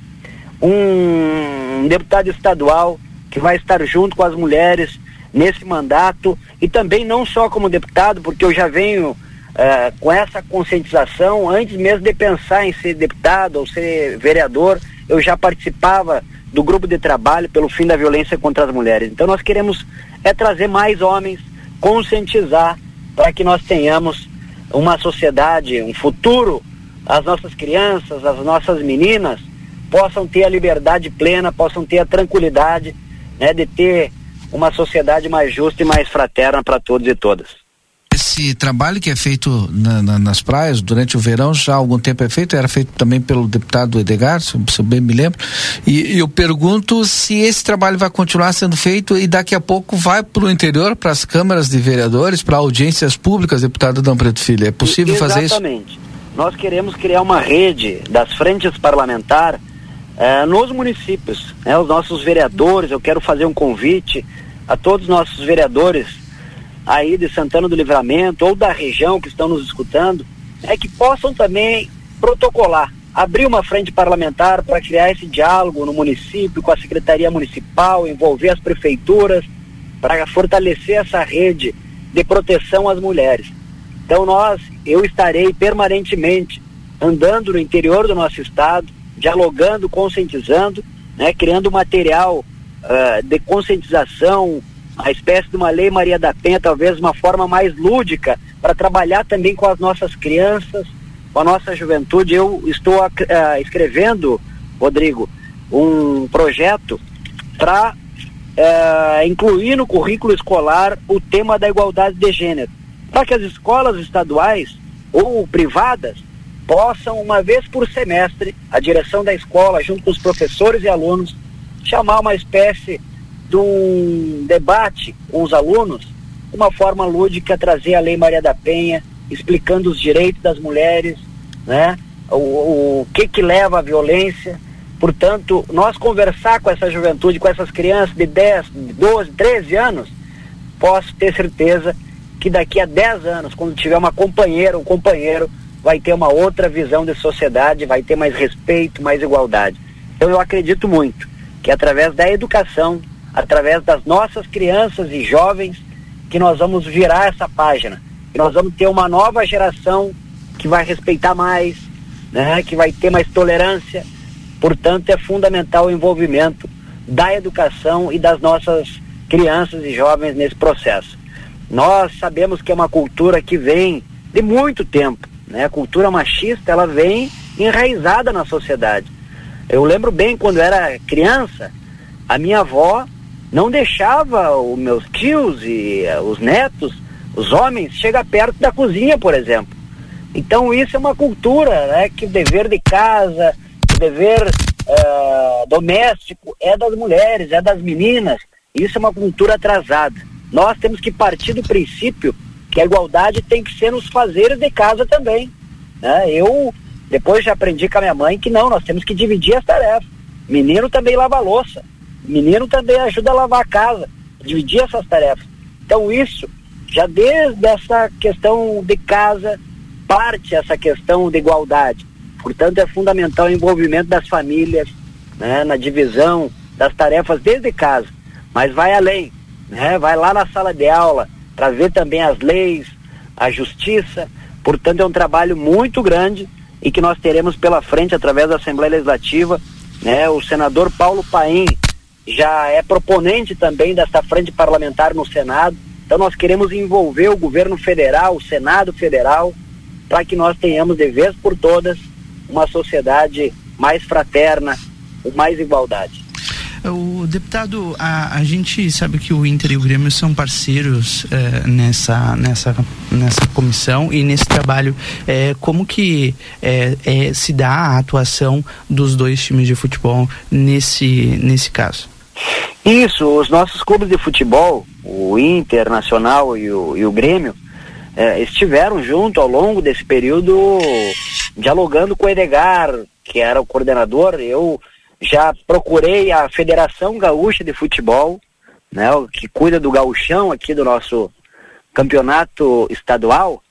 um deputado estadual que vai estar junto com as mulheres nesse mandato e também não só como deputado, porque eu já venho uh, com essa conscientização antes mesmo de pensar em ser deputado ou ser vereador, eu já participava do grupo de trabalho pelo fim da violência contra as mulheres. Então nós queremos é trazer mais homens, conscientizar para que nós tenhamos uma sociedade, um futuro, as nossas crianças, as nossas meninas possam ter a liberdade plena, possam ter a tranquilidade né, de ter uma sociedade mais justa e mais fraterna para todos e todas esse trabalho que é feito na, na, nas praias durante o verão já há algum tempo é feito, era feito também pelo deputado Edgar, se, se eu bem me lembro. E, eu pergunto se esse trabalho vai continuar sendo feito e daqui a pouco vai para o interior, para as câmaras de vereadores, para audiências públicas, deputado Dom Preto Filho. É possível e, fazer isso? Exatamente. Nós queremos criar uma rede das frentes parlamentares eh, nos municípios. Né? Os nossos vereadores, eu quero fazer um convite a todos os nossos vereadores aí de Santana do Livramento ou da região que estão nos escutando, é que possam também protocolar, abrir uma frente parlamentar para criar esse diálogo no município, com a Secretaria Municipal, envolver as prefeituras, para fortalecer essa rede de proteção às mulheres. Então nós, eu estarei permanentemente andando no interior do nosso estado, dialogando, conscientizando, né, criando material uh, de conscientização, a espécie de uma lei Maria da Penha, talvez uma forma mais lúdica para trabalhar também com as nossas crianças, com a nossa juventude. Eu estou uh, escrevendo, Rodrigo, um projeto para uh, incluir no currículo escolar o tema da igualdade de gênero, para que as escolas estaduais ou privadas possam, uma vez por semestre, a direção da escola, junto com os professores e alunos, chamar uma espécie de um debate com os alunos, uma forma lúdica, trazer a Lei Maria da Penha, explicando os direitos das mulheres, né? O, o, que que leva à violência. Portanto, nós conversar com essa juventude, com essas crianças de 10, 12, 13 anos, posso ter certeza que daqui a 10 anos, quando tiver uma companheira, um companheiro, vai ter uma outra visão de sociedade, vai ter mais respeito, mais igualdade. Então eu acredito muito que através da educação, através das nossas crianças e jovens, que nós vamos virar essa página. Que nós vamos ter uma nova geração que vai respeitar mais, né, que vai ter mais tolerância. Portanto, é fundamental o envolvimento da educação e das nossas crianças e jovens nesse processo. Nós sabemos que é uma cultura que vem de muito tempo, né? A cultura machista, ela vem enraizada na sociedade. Eu lembro bem quando era criança, a minha avó não deixava os meus tios e uh, os netos, os homens, chegar perto da cozinha, por exemplo. Então isso é uma cultura, né? Que o dever de casa, o dever uh, doméstico é das mulheres, é das meninas. Isso é uma cultura atrasada. Nós temos que partir do princípio que a igualdade tem que ser nos fazeres de casa também. Né? Eu depois já aprendi com a minha mãe que não, nós temos que dividir as tarefas. Menino também lava louça, menino também ajuda a lavar a casa, dividir essas tarefas. Então isso, já desde essa questão de casa, parte essa questão de igualdade. Portanto, é fundamental o envolvimento das famílias, né, na divisão das tarefas desde casa. Mas vai além, né, vai lá na sala de aula, para ver também as leis, a justiça. Portanto, é um trabalho muito grande e que nós teremos pela frente através da Assembleia Legislativa. Né? O senador Paulo Paim já é proponente também dessa frente parlamentar no Senado. Então, nós queremos envolver o governo federal, o Senado federal, para que nós tenhamos de vez por todas uma sociedade mais fraterna, com mais igualdade. O deputado, a, a gente sabe que o Inter e o Grêmio são parceiros eh, nessa, nessa, nessa comissão e nesse trabalho. Eh, como que eh, se dá a atuação dos dois times de futebol nesse, nesse caso? Isso, os nossos clubes de futebol, o Internacional e o, e o Grêmio, estiveram junto ao longo desse período dialogando com o Edgar, que era o coordenador. Eu já procurei a Federação Gaúcha de Futebol, né, que cuida do gauchão aqui do nosso campeonato estadual,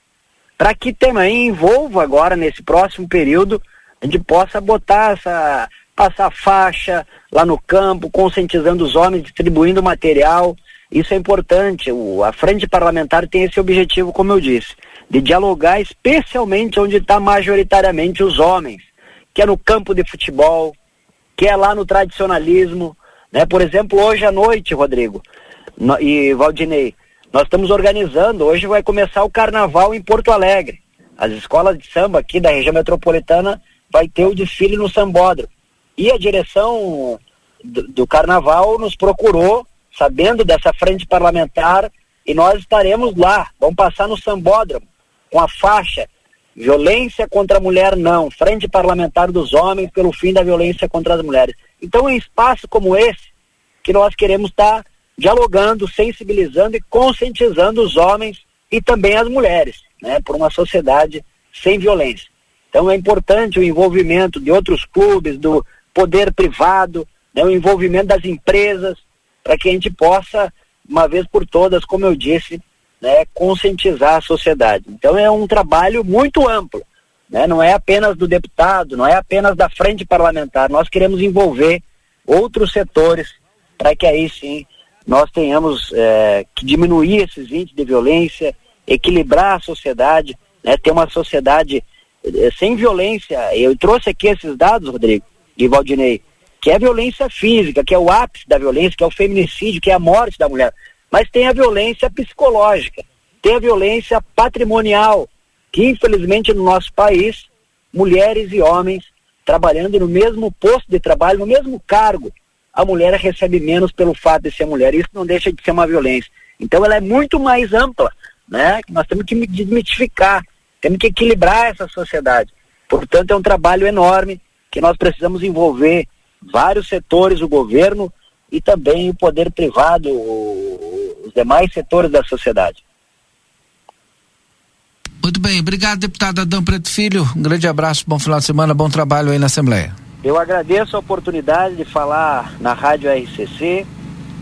para que também envolva agora nesse próximo período a gente possa botar essa passar faixa lá no campo, conscientizando os homens, distribuindo material. Isso é importante. O, a frente parlamentar tem esse objetivo, como eu disse, de dialogar especialmente onde está majoritariamente os homens, que é no campo de futebol, que é lá no tradicionalismo, né? Por exemplo, hoje à noite, Rodrigo no, e Valdinei, nós estamos organizando, hoje vai começar o carnaval em Porto Alegre. As escolas de samba aqui da região metropolitana vai ter o desfile no Sambódromo. E a direção do, do carnaval nos procurou, sabendo dessa frente parlamentar, e nós estaremos lá. Vamos passar no Sambódromo com a faixa Violência contra a mulher não. Frente parlamentar dos homens pelo fim da violência contra as mulheres. Então, em espaço como esse, que nós queremos estar dialogando, sensibilizando e conscientizando os homens e também as mulheres, né, por uma sociedade sem violência. Então, é importante o envolvimento de outros clubes, do poder privado, né, o envolvimento das empresas, para que a gente possa, uma vez por todas, como eu disse, né, conscientizar a sociedade. Então é um trabalho muito amplo, né, não é apenas do deputado, não é apenas da frente parlamentar, nós queremos envolver outros setores para que aí sim nós tenhamos é, que diminuir esses índices de violência, equilibrar a sociedade, né, ter uma sociedade é, sem violência. Eu trouxe aqui esses dados, Rodrigo e Valdinei, que é a violência física, que é o ápice da violência, que é o feminicídio, que é a morte da mulher. Mas tem a violência psicológica, tem a violência patrimonial, que infelizmente no nosso país, mulheres e homens trabalhando no mesmo posto de trabalho, no mesmo cargo, a mulher recebe menos pelo fato de ser mulher. Isso não deixa de ser uma violência. Então ela é muito mais ampla, né? Nós temos que desmitificar, temos que equilibrar essa sociedade. Portanto, é um trabalho enorme que nós precisamos envolver vários setores, o governo e também o poder privado, os demais setores da sociedade. Muito bem, obrigado, deputado Adão Preto Filho. Um grande abraço, bom final de semana, bom trabalho aí na Assembleia. Eu agradeço a oportunidade de falar na Rádio RCC,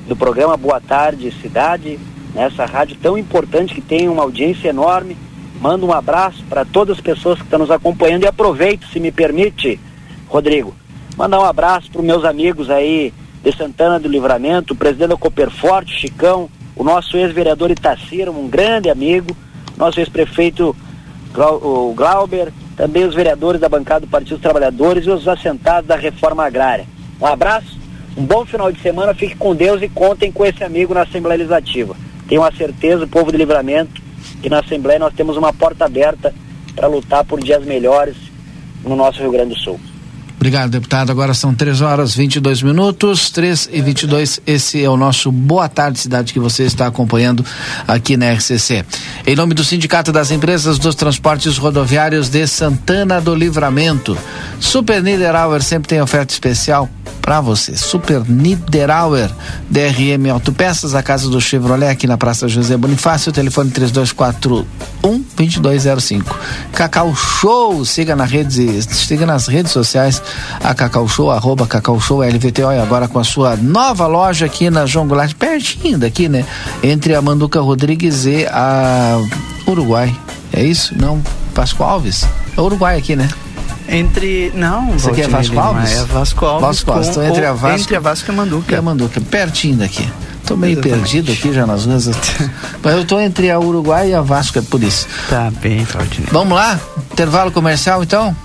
do programa Boa Tarde Cidade, nessa rádio tão importante que tem uma audiência enorme. Mando um abraço para todas as pessoas que estão nos acompanhando e aproveito, se me permite, Rodrigo, mandar um abraço para os meus amigos aí de Santana do Livramento, o presidente da Cooperforte, Chicão, o nosso ex-vereador Itacira, um grande amigo, nosso ex-prefeito Glauber, também os vereadores da bancada do Partido dos Trabalhadores e os assentados da reforma agrária. Um abraço, um bom final de semana, fique com Deus e contem com esse amigo na Assembleia Legislativa. Tenho a certeza, o povo de livramento, que na Assembleia nós temos uma porta aberta para lutar por dias melhores no nosso Rio Grande do Sul. Obrigado, deputado. Agora são 3 horas 22 minutos, 3 e 22. Esse é o nosso Boa Tarde Cidade que você está acompanhando aqui na RCC. Em nome do Sindicato das Empresas dos Transportes Rodoviários de Santana do Livramento, Super Niederauer sempre tem oferta especial para você. Super Niederauer, DRM Autopeças, a casa do Chevrolet aqui na Praça José Bonifácio, telefone 3241 2205. Cacau Show, siga na rede, siga nas redes sociais a Cacau Show, arroba Cacau Show LVTO, e agora com a sua nova loja aqui na João Goulart, pertinho daqui, né? Entre a Manduca Rodrigues e a Uruguai. É isso? Não, Pascoal Alves? É Uruguai aqui, né? Entre. Não, Isso aqui é Vasco Alves? É Vasco Alves. Vasco Alves. Então, entre a Vasco, entre a Vasco e a Manduca. E a Manduca, pertinho daqui. Tô meio Exatamente. perdido aqui já nas ruas. Mas eu tô entre a Uruguai e a Vasco, é por isso. Tá bem, Claudinei. Vamos lá? Intervalo comercial, então?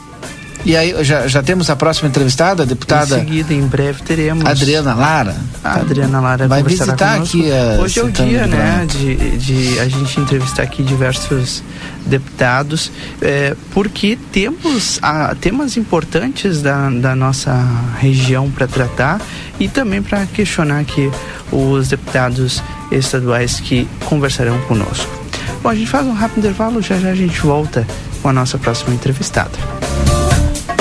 E aí, já, já temos a próxima entrevistada, a deputada? Em seguida, em breve teremos. Adriana Lara. A Adriana Lara vai visitar conosco. aqui a Hoje é o dia, né, de, de a gente entrevistar aqui diversos deputados, é, porque temos a, temas importantes da, da nossa região para tratar e também para questionar aqui os deputados estaduais que conversarão conosco. Bom, a gente faz um rápido intervalo, já já a gente volta com a nossa próxima entrevistada.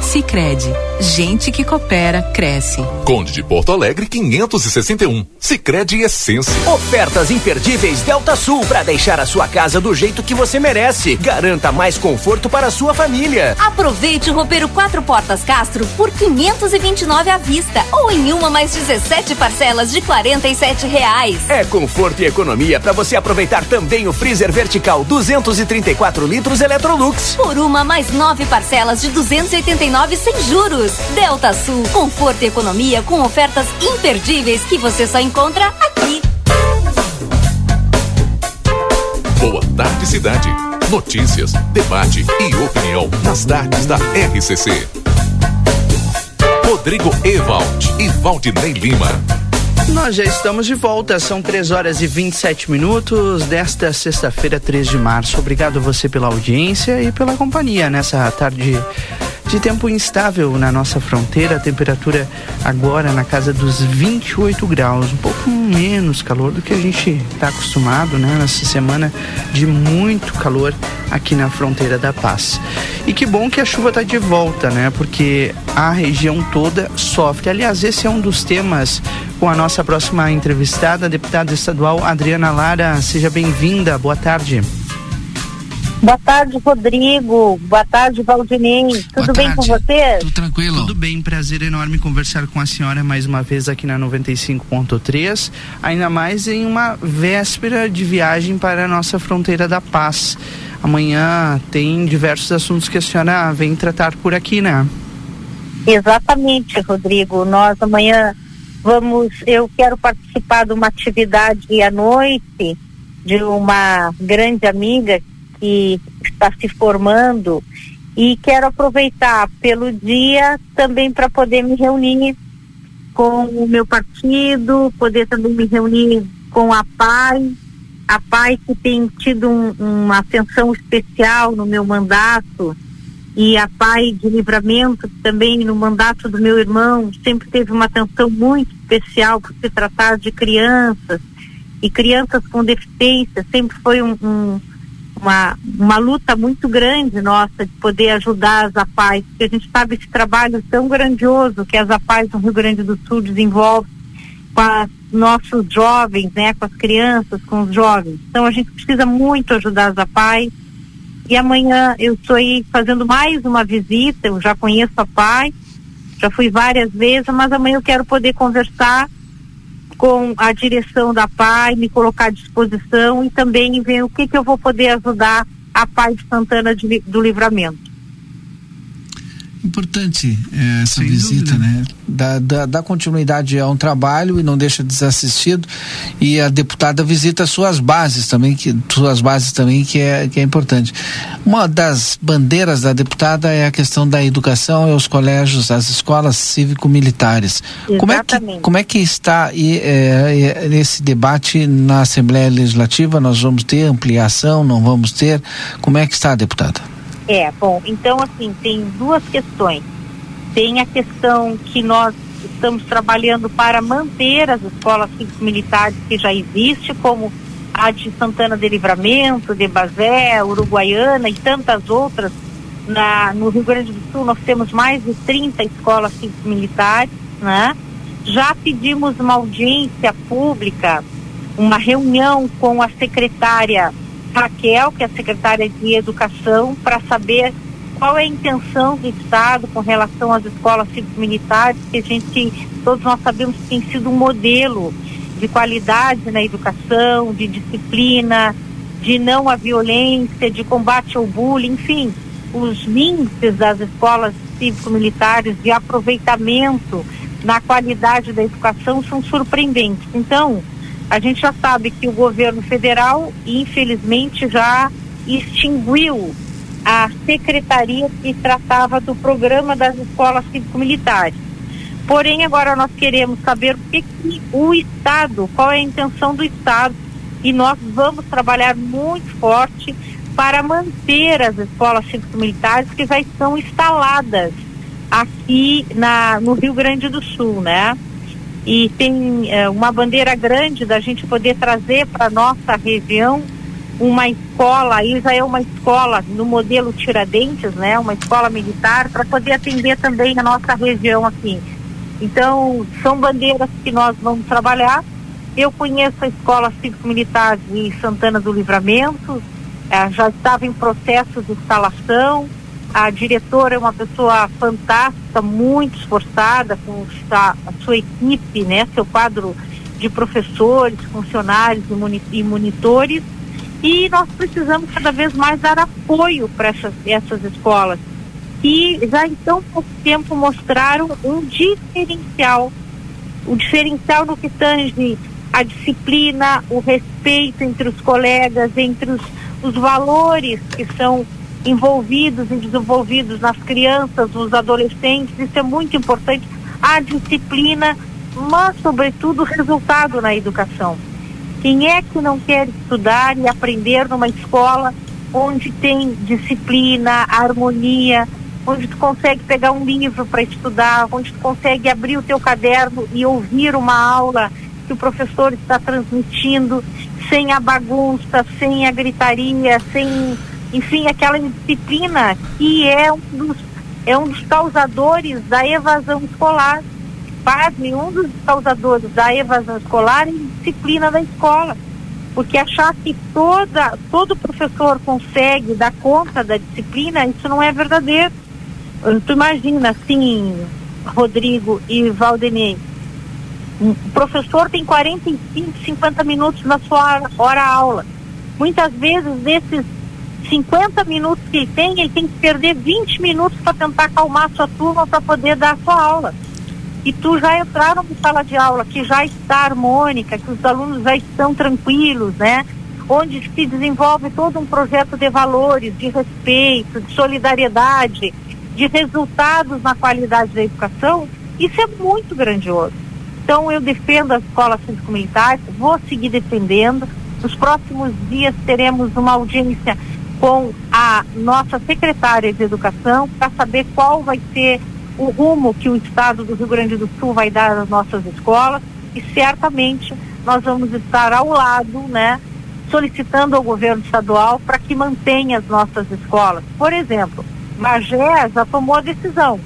Sicredi, gente que coopera cresce. Conde de Porto Alegre 561. Sicredi Essência. Ofertas imperdíveis Delta Sul para deixar a sua casa do jeito que você merece. Garanta mais conforto para a sua família. Aproveite o roupeiro quatro portas Castro por 529 à vista ou em uma mais 17 parcelas de 47 reais. É conforto e economia para você aproveitar também o freezer vertical 234 litros Electrolux. Por uma mais nove parcelas de 289 sem juros. Delta Sul, conforto e economia com ofertas imperdíveis que você só encontra aqui. Boa tarde, cidade. Notícias, debate e opinião nas tardes da RCC. Rodrigo Ewald e Valdinei Lima. Nós já estamos de volta, são 3 horas e 27 minutos desta sexta-feira, 3 de março. Obrigado você pela audiência e pela companhia nessa tarde de tempo instável na nossa fronteira, a temperatura agora na casa dos 28 graus, um pouco menos calor do que a gente está acostumado, né? Nessa semana de muito calor aqui na fronteira da paz. E que bom que a chuva está de volta, né? Porque a região toda sofre. Aliás, esse é um dos temas com a nossa próxima entrevistada, a deputada estadual Adriana Lara. Seja bem-vinda. Boa tarde. Boa tarde, Rodrigo. Boa tarde, Valdinei. Tudo bem com você? Tudo tranquilo. Tudo bem, prazer enorme conversar com a senhora mais uma vez aqui na 95.3, ainda mais em uma véspera de viagem para a nossa fronteira da paz. Amanhã tem diversos assuntos que a senhora vem tratar por aqui, né? Exatamente, Rodrigo. Nós amanhã vamos, eu quero participar de uma atividade à noite de uma grande amiga que está se formando e quero aproveitar pelo dia também para poder me reunir com o meu partido, poder também me reunir com a PAI, a PAI que tem tido um, uma atenção especial no meu mandato e a PAI de livramento também no mandato do meu irmão sempre teve uma atenção muito especial por se tratar de crianças e crianças com deficiência sempre foi um, um uma, uma luta muito grande nossa de poder ajudar as APAES, porque a gente sabe esse trabalho tão grandioso que as APAES no Rio Grande do Sul desenvolvem com os nossos jovens, né, com as crianças, com os jovens. Então a gente precisa muito ajudar as APAES. E amanhã eu estou aí fazendo mais uma visita, eu já conheço a PAI, já fui várias vezes, mas amanhã eu quero poder conversar com a direção da PAI, me colocar à disposição e também ver o que, que eu vou poder ajudar a PAI de Santana de, do Livramento. Importante é, essa Sem visita, dúvida. né? Dá, dá, dá continuidade a um trabalho e não deixa desassistido. E a deputada visita suas bases também, que suas bases também que é que é importante. Uma das bandeiras da deputada é a questão da educação e os colégios, as escolas cívico-militares. Como é que como é que está aí, é, é, esse debate na Assembleia Legislativa? Nós vamos ter ampliação? Não vamos ter? Como é que está, deputada? É, bom, então assim, tem duas questões. Tem a questão que nós estamos trabalhando para manter as escolas cívico-militares que já existem, como a de Santana de Livramento, de Bazé, Uruguaiana e tantas outras. Na, no Rio Grande do Sul nós temos mais de 30 escolas cívico-militares, né? Já pedimos uma audiência pública, uma reunião com a secretária Raquel, que é a secretária de Educação, para saber qual é a intenção do Estado com relação às escolas cívico-militares, que a gente, todos nós sabemos que tem sido um modelo de qualidade na educação, de disciplina, de não à violência, de combate ao bullying, enfim, os índices das escolas cívico-militares de aproveitamento na qualidade da educação são surpreendentes. Então, a gente já sabe que o governo federal, infelizmente, já extinguiu a secretaria que tratava do programa das escolas cívico-militares. Porém, agora nós queremos saber o que, que o Estado, qual é a intenção do Estado, e nós vamos trabalhar muito forte para manter as escolas cívico-militares que já estão instaladas aqui na, no Rio Grande do Sul, né? E tem eh, uma bandeira grande da gente poder trazer para nossa região uma escola, aí já é uma escola no modelo Tiradentes, né? Uma escola militar para poder atender também a nossa região aqui. Então, são bandeiras que nós vamos trabalhar. Eu conheço a Escola Cívico-Militar de Santana do Livramento, eh, já estava em processo de instalação. A diretora é uma pessoa fantástica, muito esforçada com a, sua equipe, né? Seu quadro de professores, funcionários e, moni e monitores e nós precisamos cada vez mais dar apoio para essas, essas escolas que já em tão pouco tempo mostraram um diferencial, o um diferencial no que tange a disciplina, o respeito entre os colegas, entre os, os valores que são envolvidos e desenvolvidos nas crianças, nos adolescentes, isso é muito importante, a disciplina, mas sobretudo o resultado na educação. Quem é que não quer estudar e aprender numa escola onde tem disciplina, harmonia, onde tu consegue pegar um livro para estudar, onde tu consegue abrir o teu caderno e ouvir uma aula que o professor está transmitindo sem a bagunça, sem a gritaria, sem, enfim, aquela disciplina que é um dos, é um dos causadores da evasão escolar pasme, um dos causadores da evasão escolar é a disciplina da escola. Porque achar que toda, todo professor consegue dar conta da disciplina, isso não é verdadeiro. Tu imagina, assim, Rodrigo e Valdemir, o professor tem 45, 50 minutos na sua hora aula. Muitas vezes, desses 50 minutos que ele tem, ele tem que perder 20 minutos para tentar acalmar a sua turma para poder dar a sua aula e tu já entraram na sala de aula que já está harmônica, que os alunos já estão tranquilos, né? Onde se desenvolve todo um projeto de valores, de respeito, de solidariedade, de resultados na qualidade da educação, isso é muito grandioso. Então eu defendo as escolas cívico-militares, vou seguir defendendo. Nos próximos dias teremos uma audiência com a nossa secretária de educação para saber qual vai ser o rumo que o Estado do Rio Grande do Sul vai dar às nossas escolas e certamente nós vamos estar ao lado, né, solicitando ao governo estadual para que mantenha as nossas escolas. Por exemplo, Magé já tomou a decisão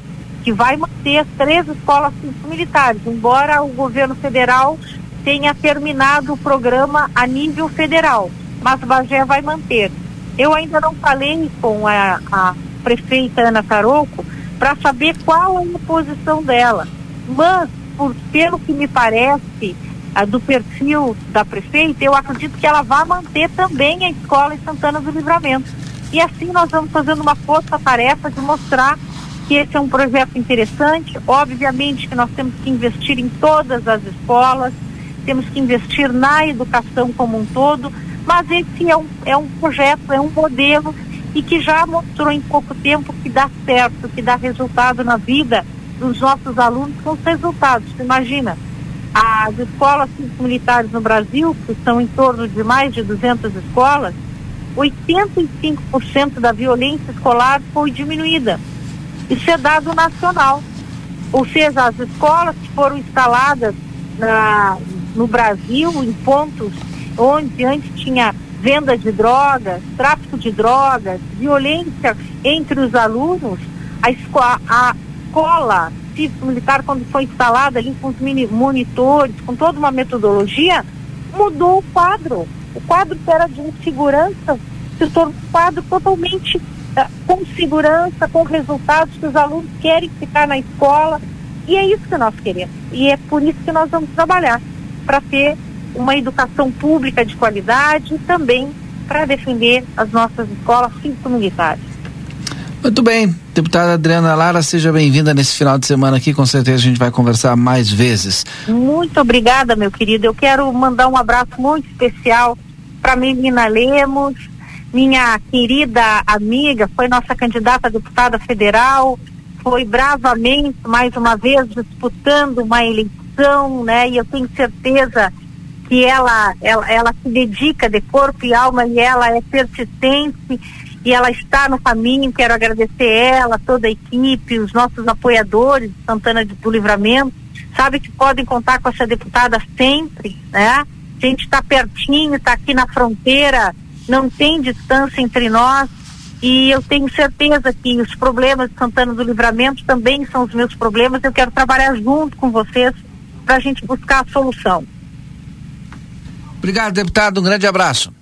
que vai manter as três escolas militares, embora o governo federal tenha terminado o programa a nível federal, mas Bagé vai manter. Eu ainda não falei com a, a prefeita Ana Taroco para saber qual é a posição dela. Mas, por, pelo que me parece, a, do perfil da prefeita, eu acredito que ela vai manter também a escola em Santana do Livramento. E assim nós vamos fazendo uma força-tarefa de mostrar que esse é um projeto interessante. Obviamente que nós temos que investir em todas as escolas, temos que investir na educação como um todo, mas esse é um, é um projeto, é um modelo e que já mostrou em pouco tempo que dá certo, que dá resultado na vida dos nossos alunos com os resultados. Imagina, as escolas militares no Brasil, que são em torno de mais de 200 escolas, 85% da violência escolar foi diminuída. Isso é dado nacional. Ou seja, as escolas que foram instaladas na, no Brasil, em pontos onde antes tinha venda de drogas, tráfico de drogas, violência entre os alunos, a escola, a escola cívico-militar, quando foi instalada ali com os mini monitores, com toda uma metodologia, mudou o quadro. O quadro que era de insegurança se tornou um quadro totalmente uh, com segurança, com resultados que os alunos querem ficar na escola. E é isso que nós queremos. E é por isso que nós vamos trabalhar para ter uma educação pública de qualidade e também para defender as nossas escolas cívico-militares. Muito bem, deputada Adriana Lara, seja bem-vinda nesse final de semana aqui, com certeza a gente vai conversar mais vezes. Muito obrigada, meu querido. Eu quero mandar um abraço muito especial para Menina Lemos, minha querida amiga, foi nossa candidata a deputada federal, foi bravamente, mais uma vez, disputando uma eleição, né? E eu tenho certeza que ela, ela, ela se dedica de corpo e alma e ela é persistente e ela está no caminho. Quero agradecer ela, toda a equipe, os nossos apoiadores Santana do Livramento. Sabe que podem contar com essa deputada sempre, né? A gente está pertinho, está aqui na fronteira não tem distância entre nós e eu tenho certeza que os problemas de Santana do Livramento também são os meus problemas. Eu quero trabalhar junto com vocês para a gente buscar a solução. Obrigado, deputado. Um grande abraço.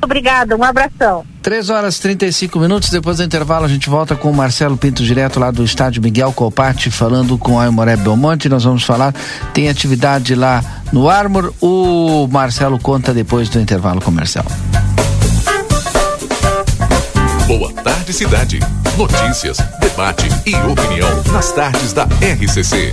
Obrigada, um abração. 3 horas e 35 minutos. Depois do intervalo, a gente volta com o Marcelo Pinto, direto lá do estádio Miguel Copati, falando com a Aimoré Belmonte. Nós vamos falar, tem atividade lá no Armor. O Marcelo conta depois do intervalo comercial. Boa tarde, cidade. Notícias, debate e opinião nas tardes da RCC.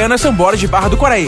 São Borges de Barra do Quaraí.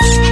Thank you.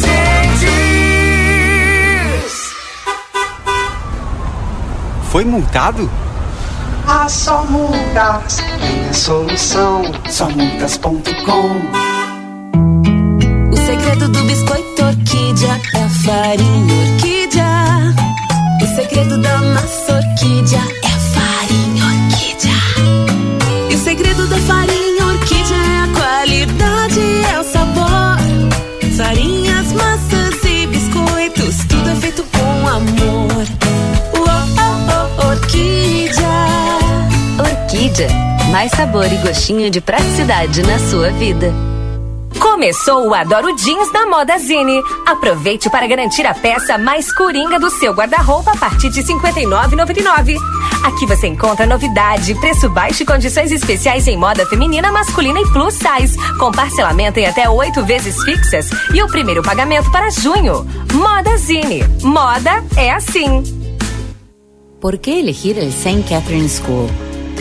Foi multado? Ah, só multas tem a solução. Só multas.com. O segredo do biscoito orquídea é a farinha orquídea. O segredo da massa orquídea é a Mais sabor e gostinho de praticidade na sua vida. Começou o Adoro Jeans da Moda Zine. Aproveite para garantir a peça mais coringa do seu guarda-roupa a partir de R$ 59,99. Aqui você encontra novidade, preço baixo e condições especiais em moda feminina, masculina e plus size, com parcelamento em até oito vezes fixas e o primeiro pagamento para junho. Moda Zine. Moda é assim. ¿Por qué elegir el St. Catherine School?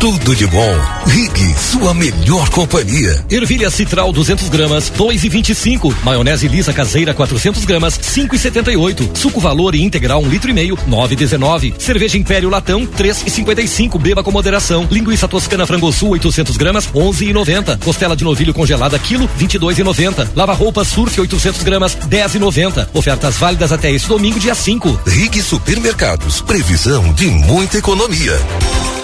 tudo de bom. Rig, sua melhor companhia. Ervilha citral 200 gramas, 2,25. Maionese lisa caseira 400 gramas, 5,78. Suco valor e integral 1 litro e meio, 9,19. Cerveja Império Latão 3,55. Beba com moderação. Linguiça toscana frangosul 800 gramas, 11,90. Costela de novilho congelada quilo 22,90. Lava roupa surf 800 gramas, 10,90. Ofertas válidas até esse domingo dia 5. Rig Supermercados, previsão de muita economia.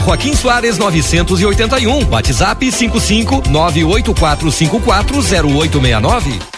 Joaquim Soares 981. WhatsApp 55 984540869.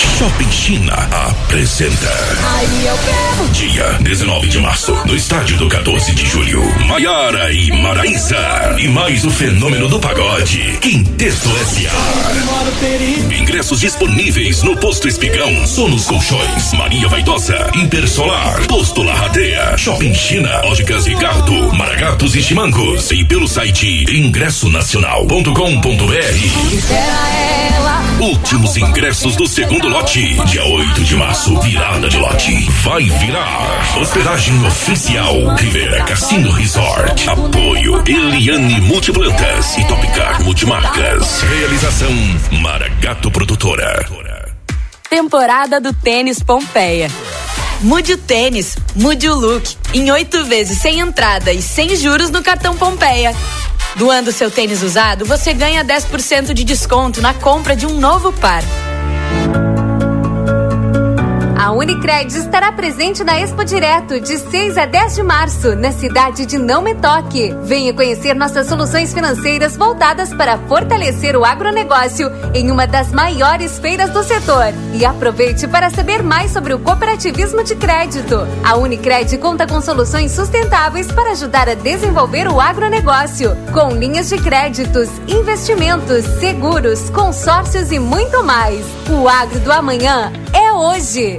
Shopping China apresenta. Aí eu quero. Dia 19 de março, no estádio do 14 de julho, Maiara e Maraísa. E mais o fenômeno do pagode, Quinteto S.A. Ingressos disponíveis no Posto Espigão, Sonos Colchões, Maria Vaidosa, Intersolar, Posto Larradeia, Shopping China, Óticas Ricardo, Maragatos e Chimangos. E pelo site ingressonacional.com.br. Espera ela. Últimos ingressos do segundo lote. Dia 8 de março, virada de lote. Vai virar. Hospedagem oficial. Rivera Cassino Resort. Apoio Eliane Multiplantas e Topcar Multimarcas. Realização Maragato Produtora. Temporada do Tênis Pompeia. Mude o tênis, mude o look. Em oito vezes sem entrada e sem juros no cartão Pompeia. Doando seu tênis usado, você ganha 10% de desconto na compra de um novo par. A Unicred estará presente na Expo Direto de 6 a 10 de março, na cidade de Não Me Toque. Venha conhecer nossas soluções financeiras voltadas para fortalecer o agronegócio em uma das maiores feiras do setor. E aproveite para saber mais sobre o cooperativismo de crédito. A Unicred conta com soluções sustentáveis para ajudar a desenvolver o agronegócio, com linhas de créditos, investimentos, seguros, consórcios e muito mais. O agro do amanhã é hoje.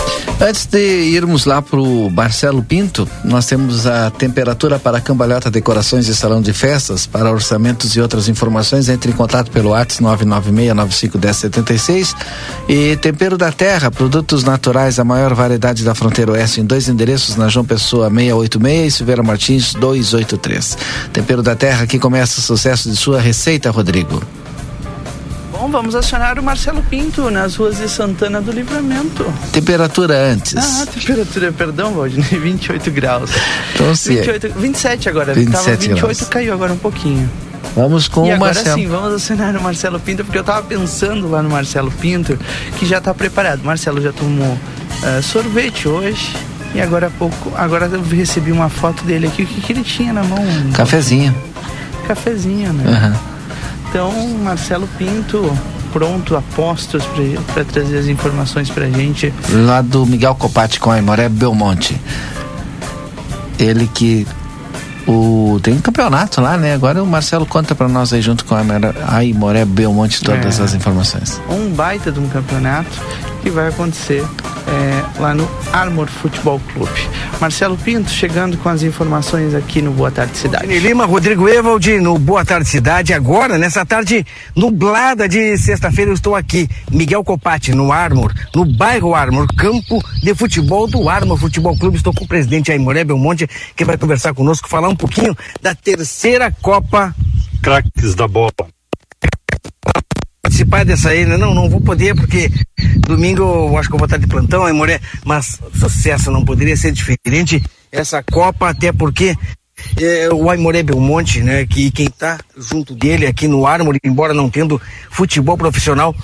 Antes de irmos lá pro Marcelo Pinto, nós temos a temperatura para cambalhota decorações e salão de festas. Para orçamentos e outras informações, entre em contato pelo WhatsApp 996951076. E Tempero da Terra, produtos naturais, a maior variedade da fronteira oeste, em dois endereços, na João Pessoa 686 e Silveira Martins 283. Tempero da Terra, que começa o sucesso de sua receita, Rodrigo. Bom, vamos acionar o Marcelo Pinto nas ruas de Santana do Livramento. Temperatura antes. Ah, temperatura, perdão, Valdinei, 28 graus. Então, se é. 28, 27 agora, 27 tava 28, graus. caiu agora um pouquinho. Vamos com e o agora Marcelo. sim, vamos acionar o Marcelo Pinto, porque eu tava pensando lá no Marcelo Pinto, que já tá preparado. Marcelo já tomou ah, sorvete hoje, E agora há pouco, agora eu recebi uma foto dele aqui. O que, que ele tinha na mão? Cafezinho. Cafezinho, né? Aham. Então, Marcelo Pinto, pronto, a postos para trazer as informações pra gente. Lá do Miguel Copati com a Imoré Belmonte. Ele que. O, tem um campeonato lá, né? Agora o Marcelo conta pra nós aí junto com a a Imoré Belmonte todas É. as informações. Um baita de um campeonato que vai acontecer é, lá no Armor Futebol Clube. Marcelo Pinto chegando com as informações aqui no Boa Tarde Cidade. Sidney Lima, Rodrigo Evald, no Boa Tarde Cidade. Agora, nessa tarde nublada de sexta-feira, eu estou aqui, Miguel Copati, no Armor, no bairro Armor, campo de futebol do Armor Futebol Clube. Estou com o presidente Aimoré Belmonte, que vai conversar conosco, falar um pouquinho da terceira Copa Craques da Bola. Participar dessa aí, né? Não, não vou poder porque domingo eu acho que eu vou estar de plantão, Aimoré, mas sucesso não poderia ser diferente essa Copa, até porque é, o Aimoré Belmonte, né, que quem está junto dele aqui no Armor, embora não tendo futebol profissional,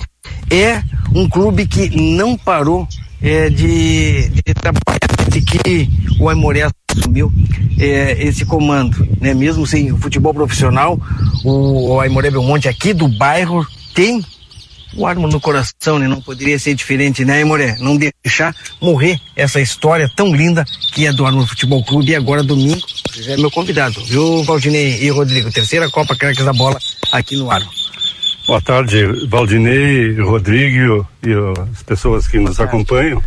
é um clube que não parou é, de, de trabalhar desde que o Aimoré assumiu é, esse comando, né? Mesmo sem futebol profissional, o, o Aimoré Belmonte aqui do bairro tem o Armor no coração, né? Não poderia ser diferente, né, Aimoré? Não deixar morrer essa história tão linda que é do Armor Futebol Clube e agora domingo, é meu convidado, viu, Valdinei e Rodrigo? Terceira Copa Craques da Bola aqui no Armor. Boa tarde, Valdinei, Rodrigo e as pessoas que nos acompanham.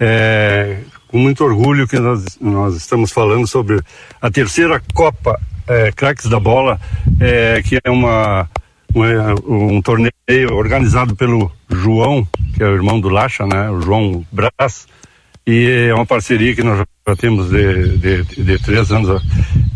É, com muito orgulho que nós, nós estamos falando sobre a terceira Copa é, Craques da Bola, é, que é uma, uma- um torneio organizado pelo João, que é o irmão do Lacha, né, o João Brás, e é uma parceria que nós já temos de, de, de três anos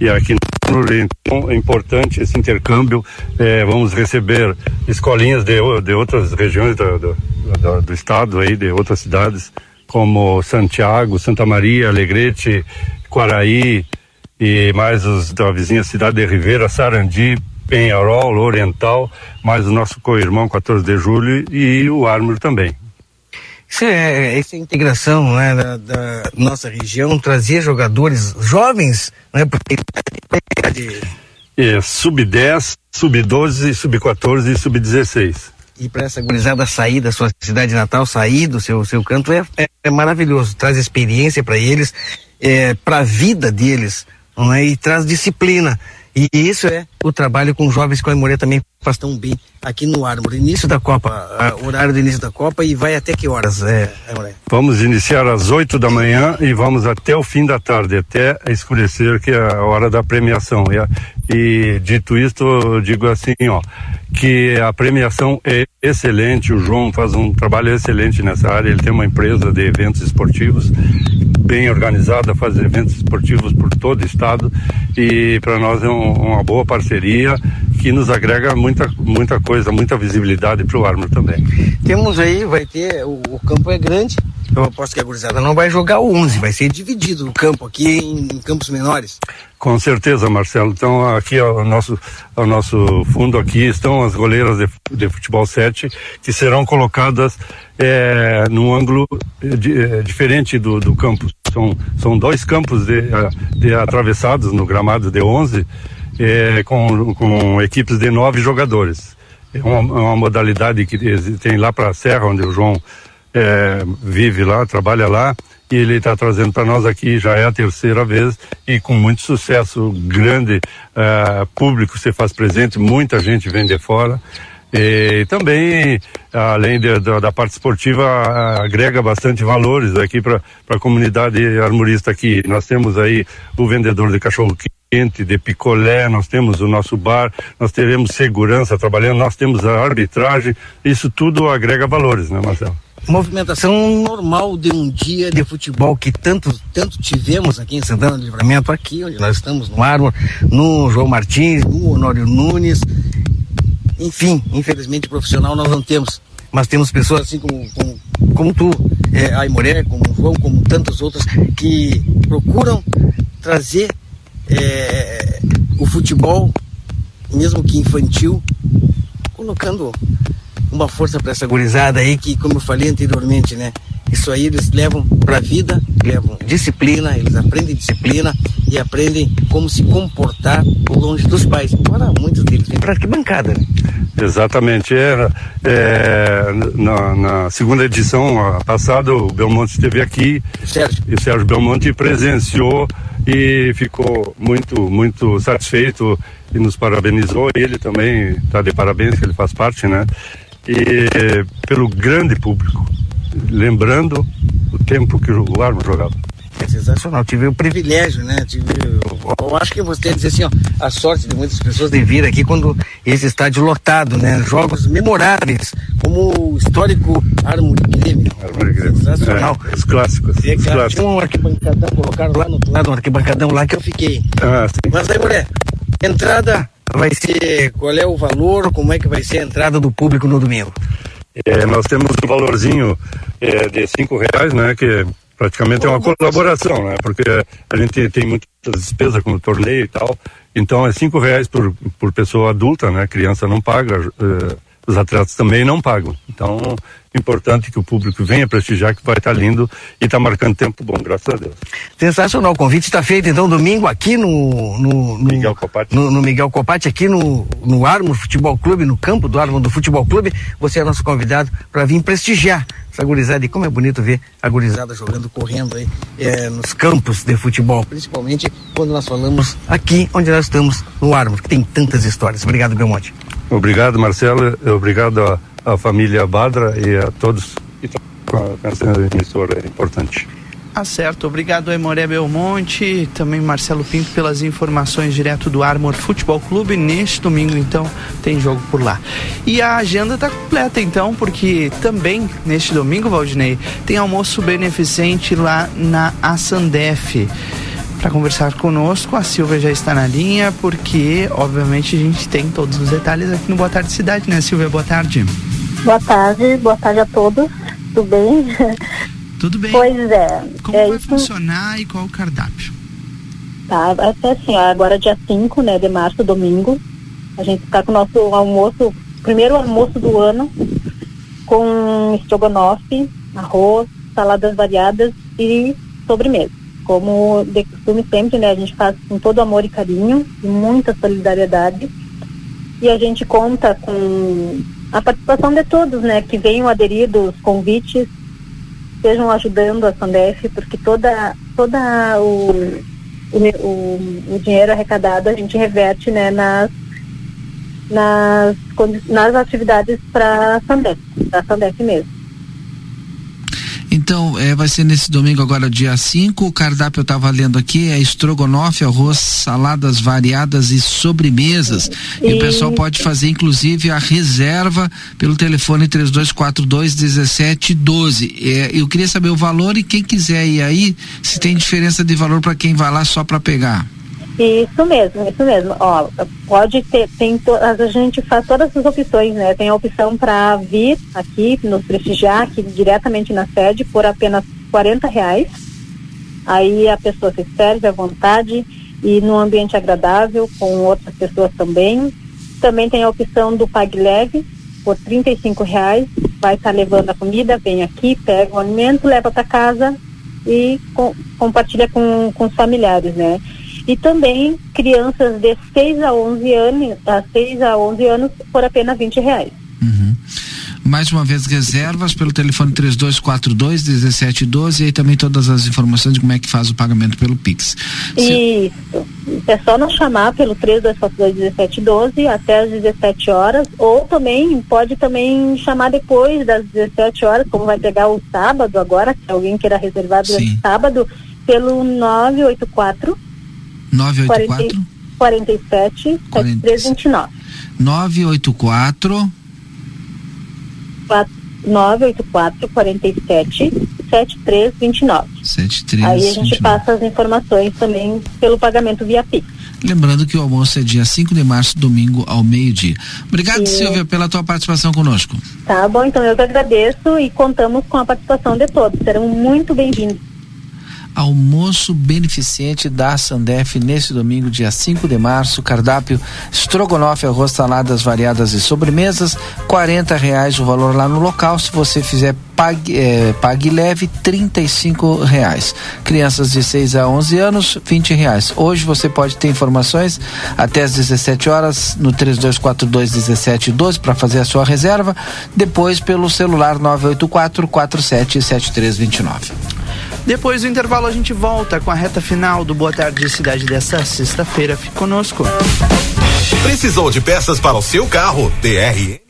e aqui então é importante esse intercâmbio. Eh, vamos receber escolinhas de, de outras regiões do, do, do- do estado aí de outras cidades como Santiago Santa Maria Alegrete Quaraí e mais os da vizinha cidade de Ribeira Sarandi Penharol Oriental mais o nosso co-irmão 14 de julho e o Armor também Isso é, essa integração né, da, da nossa região, trazer jogadores jovens, né, porque É, sub-10, sub-12, sub-14 e sub-16. e para essa gurizada sair da sua cidade natal, sair do seu, seu canto, é, é, é maravilhoso. Traz experiência para eles, é, para a vida deles, não é? e traz disciplina. E isso é o trabalho com jovens que o Aimoré também faz tão bem aqui no Ármore. Início da Copa, horário do início da Copa e vai até que horas, é, Aimoré? Vamos iniciar às 8 da manhã e vamos até o fim da tarde, até escurecer, que é a hora da premiação. E, a- e dito isto, eu digo assim, ó, que a premiação é excelente, o João faz um trabalho excelente nessa área, ele tem uma empresa de eventos esportivos bem organizada, faz eventos esportivos por todo o estado e para nós é um- uma boa parceria que nos agrega muita, muita coisa, muita visibilidade para o Armor também. Temos aí, vai ter, o, o campo é grande, eu aposto que a gurizada não vai jogar o 11, vai ser dividido o campo aqui em, em campos menores. Com certeza, Marcelo. Então, aqui ao nosso, ao nosso fundo aqui estão as goleiras de, de futebol 7, que serão colocadas eh, num ângulo eh, di- eh, diferente do, do campo. São, são dois campos de, de atravessados no gramado de 11, eh, com, com equipes de nove jogadores. É uma, é uma modalidade que tem lá para a Serra, onde o João eh, vive lá, trabalha lá, e ele está trazendo para nós aqui, já é a terceira vez, e com muito sucesso, grande eh, público se faz presente, muita gente vem de fora. E também, além de- da, da parte esportiva, agrega bastante valores aqui para a comunidade armorista aqui. Nós temos aí o vendedor de cachorro quente, de picolé, nós temos o nosso bar, nós teremos segurança trabalhando, nós temos a arbitragem, isso tudo agrega valores, né, Marcelo? Movimentação normal de um dia de futebol que tanto, tanto tivemos aqui em Santana do Livramento, aqui onde nós estamos, no Árvore, no João Martins, no Honório Nunes. Enfim, infelizmente profissional nós não temos. Mas temos pessoas assim como, como, como tu, é, a como o João, como tantos outros, que procuram trazer é, o futebol, mesmo que infantil, colocando uma força para essa gurizada aí que, como eu falei anteriormente, né? Isso aí eles levam para a vida, levam disciplina, eles aprendem disciplina e aprendem como se comportar longe dos pais. Embora muitos deles vêm para arquibancada, né? Exatamente. Era, é, na, na, segunda edição a passada, o Belmonte esteve aqui Sérgio. e o Sérgio Belmonte presenciou e ficou muito, muito satisfeito e nos parabenizou. Ele também está de parabéns, que ele faz parte, né? E pelo grande público. Lembrando o tempo que o Armo jogava. É sensacional. Tive o privilégio, né? Tive, eu, eu acho que você dizer assim, ó, a sorte de muitas pessoas de vir aqui quando esse estádio lotado, né? Jogos memoráveis, como o histórico Armory Grêmio. Armory Grêmio. Sensacional. É, os clássicos. Os clássicos. tinha um arquibancadão, colocaram lá no outro lado, um arquibancadão lá que eu fiquei. Ah, sim. Mas aí, mulher, entrada vai ser, qual é o valor, como é que vai ser a entrada do público no domingo? É, nós temos um valorzinho é, de cinco reais, né? Que praticamente é uma colaboração, né? Porque a gente tem muitas despesas como torneio e tal. Então é cinco reais por, por pessoa adulta, né? Criança não paga, eh, os atletas também não pagam. Então é importante que o público venha prestigiar, que vai estar lindo e está marcando tempo bom, graças a Deus. Sensacional. O convite está feito então domingo aqui no, no, no Miguel Copati. No, no Miguel Copati, aqui no, no Armo Futebol Clube, no campo do Armo do Futebol Clube. Você é nosso convidado para vir prestigiar essa gurizada. E como é bonito ver a gurizada jogando, correndo aí é, nos campos de futebol. Principalmente quando nós falamos aqui onde nós estamos, no Armo, que tem tantas histórias. Obrigado, Belmonte. Obrigado, Marcelo. Obrigado à, à família Badra e a todos que estão com essa emissora importante. Ah, certo. Obrigado, Emoré Belmonte, também Marcelo Pinto pelas informações direto do Armor Futebol Clube. Neste domingo, então, tem jogo por lá. E a agenda está completa, então, porque também neste domingo, Valdinei, tem almoço beneficente lá na Assandef. Para conversar conosco, a Silvia já está na linha, porque, obviamente, a gente tem todos os detalhes aqui no Boa Tarde Cidade, né, Silvia? Boa tarde. Boa tarde, boa tarde a todos. Tudo bem? Tudo bem. Pois é. Como é vai isso. funcionar e qual o cardápio? Tá, ser assim, ó, agora dia 5 né, de março, domingo. A gente está com o nosso almoço, primeiro almoço do ano, com estrogonofe, arroz, saladas variadas e sobremesa. Como de costume sempre, né, a gente faz com todo amor e carinho e muita solidariedade. E a gente conta com a participação de todos, né, que venham aderir dos convites, estejam ajudando a Sandef, porque toda, toda o, o, o, o dinheiro arrecadado a gente reverte, né, nas nas, nas atividades para a Sandef, para a Sandef mesmo. Então, é, vai ser nesse domingo agora, dia 5. O cardápio eu estava lendo aqui é estrogonofe, arroz, saladas variadas e sobremesas. E o pessoal pode fazer, inclusive, a reserva pelo telefone 3242-1712. É, eu queria saber o valor e quem quiser ir aí, se tem diferença de valor para quem vai lá só para pegar. Isso mesmo, isso mesmo. Ó, pode ter, tem to, a gente faz todas as opções, né? Tem a opção para vir aqui nos prestigiar aqui diretamente na sede por apenas 40 reais. Aí a pessoa se serve à vontade e num ambiente agradável com outras pessoas também. Também tem a opção do Pag Leve por 35 reais. Vai estar levando a comida, vem aqui, pega o alimento, leva para casa e com, compartilha com, com os familiares, né? E também crianças de 6 a 11 anos, a 6 a 11 anos por apenas 20 reais. Mais uma vez, reservas pelo telefone 3242-1712 e aí também todas as informações de como é que faz o pagamento pelo Pix. Isso. É só nos chamar pelo 3242-1712 até as 17 horas, ou também pode também chamar depois das 17 horas, como vai pegar o sábado agora, se alguém queira reservar durante o sábado, pelo 984 984 47 7329. 984 984 47 7329. 73 Aí a gente passa as informações também pelo pagamento via Pix. Lembrando que o almoço é dia 5 de março, domingo, ao meio-dia. Obrigado, Sim. Silvia, pela tua participação conosco. Tá bom, então eu que agradeço e contamos com a participação de todos. Serão muito bem-vindos. Almoço beneficente da Sandef nesse domingo, dia 5 de março. Cardápio estrogonofe, arroz, saladas variadas e sobremesas. quarenta reais o valor lá no local. Se você fizer pague, eh, pague leve, cinco reais. Crianças de 6 a 11 anos, 20 reais. Hoje você pode ter informações até às 17 horas no 3242 1712 para fazer a sua reserva. Depois pelo celular 984 47 7329. Depois do intervalo a gente volta com a reta final do Boa Tarde Cidade dessa sexta-feira. Fique conosco. Precisou de peças para o seu carro? DRM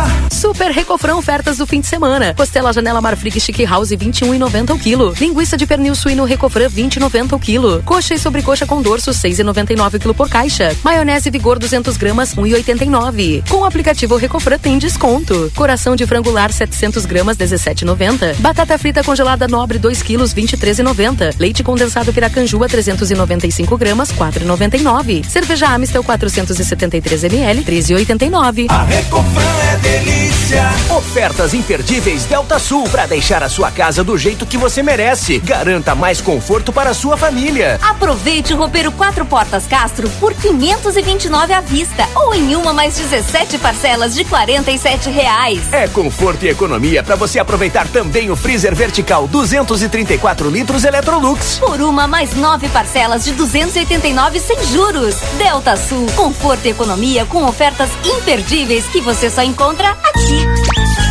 Super Recofran ofertas do fim de semana. Costela Janela Marfrig Chic House 21,90 o quilo. Linguiça de pernil suíno Recofran 20,90 o quilo. Coxa e sobrecoxa com dorso 6,99 o quilo por caixa. Maionese Vigor 200 gramas 1,89. Com o aplicativo Recofran tem desconto. Coração de frangular 700 gramas 17,90. Batata frita congelada Nobre 2 quilos 23,90. Leite condensado Piracanjuba 395 gramas 4,99. Cerveja Amistel 473 ml 13,89. A Recofran é delícia. Ofertas imperdíveis Delta Sul para deixar a sua casa do jeito que você merece. Garanta mais conforto para a sua família. Aproveite o roupeiro quatro portas Castro por 529 à vista ou em uma mais 17 parcelas de 47 reais. É conforto e economia para você aproveitar também o freezer vertical 234 litros Electrolux. Por uma mais nove parcelas de 289 sem juros. Delta Sul, conforto e economia com ofertas imperdíveis que você só encontra aqui. 吸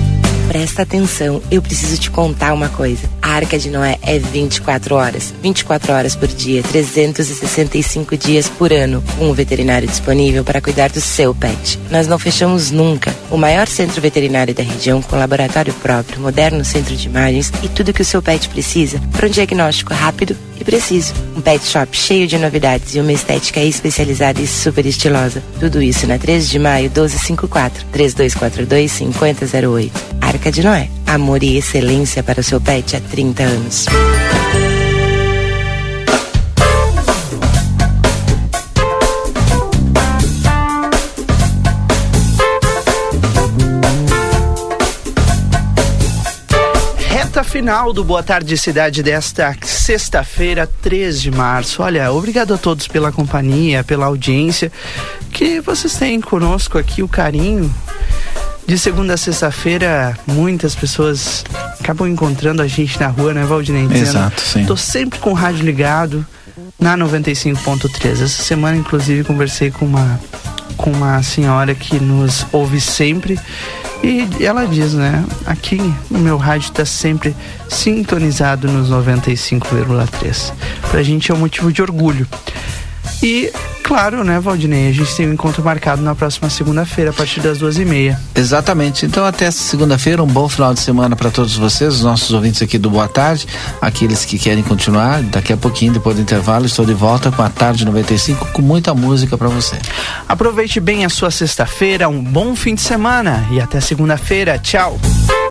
Presta atenção, eu preciso te contar uma coisa. A Arca de Noé é 24 horas. 24 horas por dia, 365 dias por ano, com um veterinário disponível para cuidar do seu pet. Nós não fechamos nunca. O maior centro veterinário da região, com laboratório próprio, moderno centro de imagens e tudo que o seu pet precisa para um diagnóstico rápido e preciso. Um pet shop cheio de novidades e uma estética especializada e super estilosa. Tudo isso na 13 de maio 1254 3242 5008. Arca de Noé. Amor e excelência para o seu pet há 30 anos. Reta final do Boa Tarde Cidade desta sexta-feira, 3 de março. Olha, obrigado a todos pela companhia, pela audiência, que vocês têm conosco aqui, o carinho. De segunda a sexta-feira, muitas pessoas acabam encontrando a gente na rua, né, Valdinei? Dizendo, Exato, sim. Tô sempre com o rádio ligado na 95.3. Essa semana, inclusive, conversei com uma com uma senhora que nos ouve sempre e ela diz, né? Aqui o meu rádio está sempre sintonizado nos 95,3. Pra gente é um motivo de orgulho. E, claro, né, Valdinei, a gente tem um encontro marcado na próxima segunda-feira, a partir das duas e meia. Exatamente. Então, até segunda-feira, um bom final de semana para todos vocês, os nossos ouvintes aqui do Boa Tarde, aqueles que querem continuar. Daqui a pouquinho, depois do intervalo, estou de volta com a Tarde 95 com muita música para você. Aproveite bem a sua sexta-feira, um bom fim de semana e até segunda-feira. Tchau.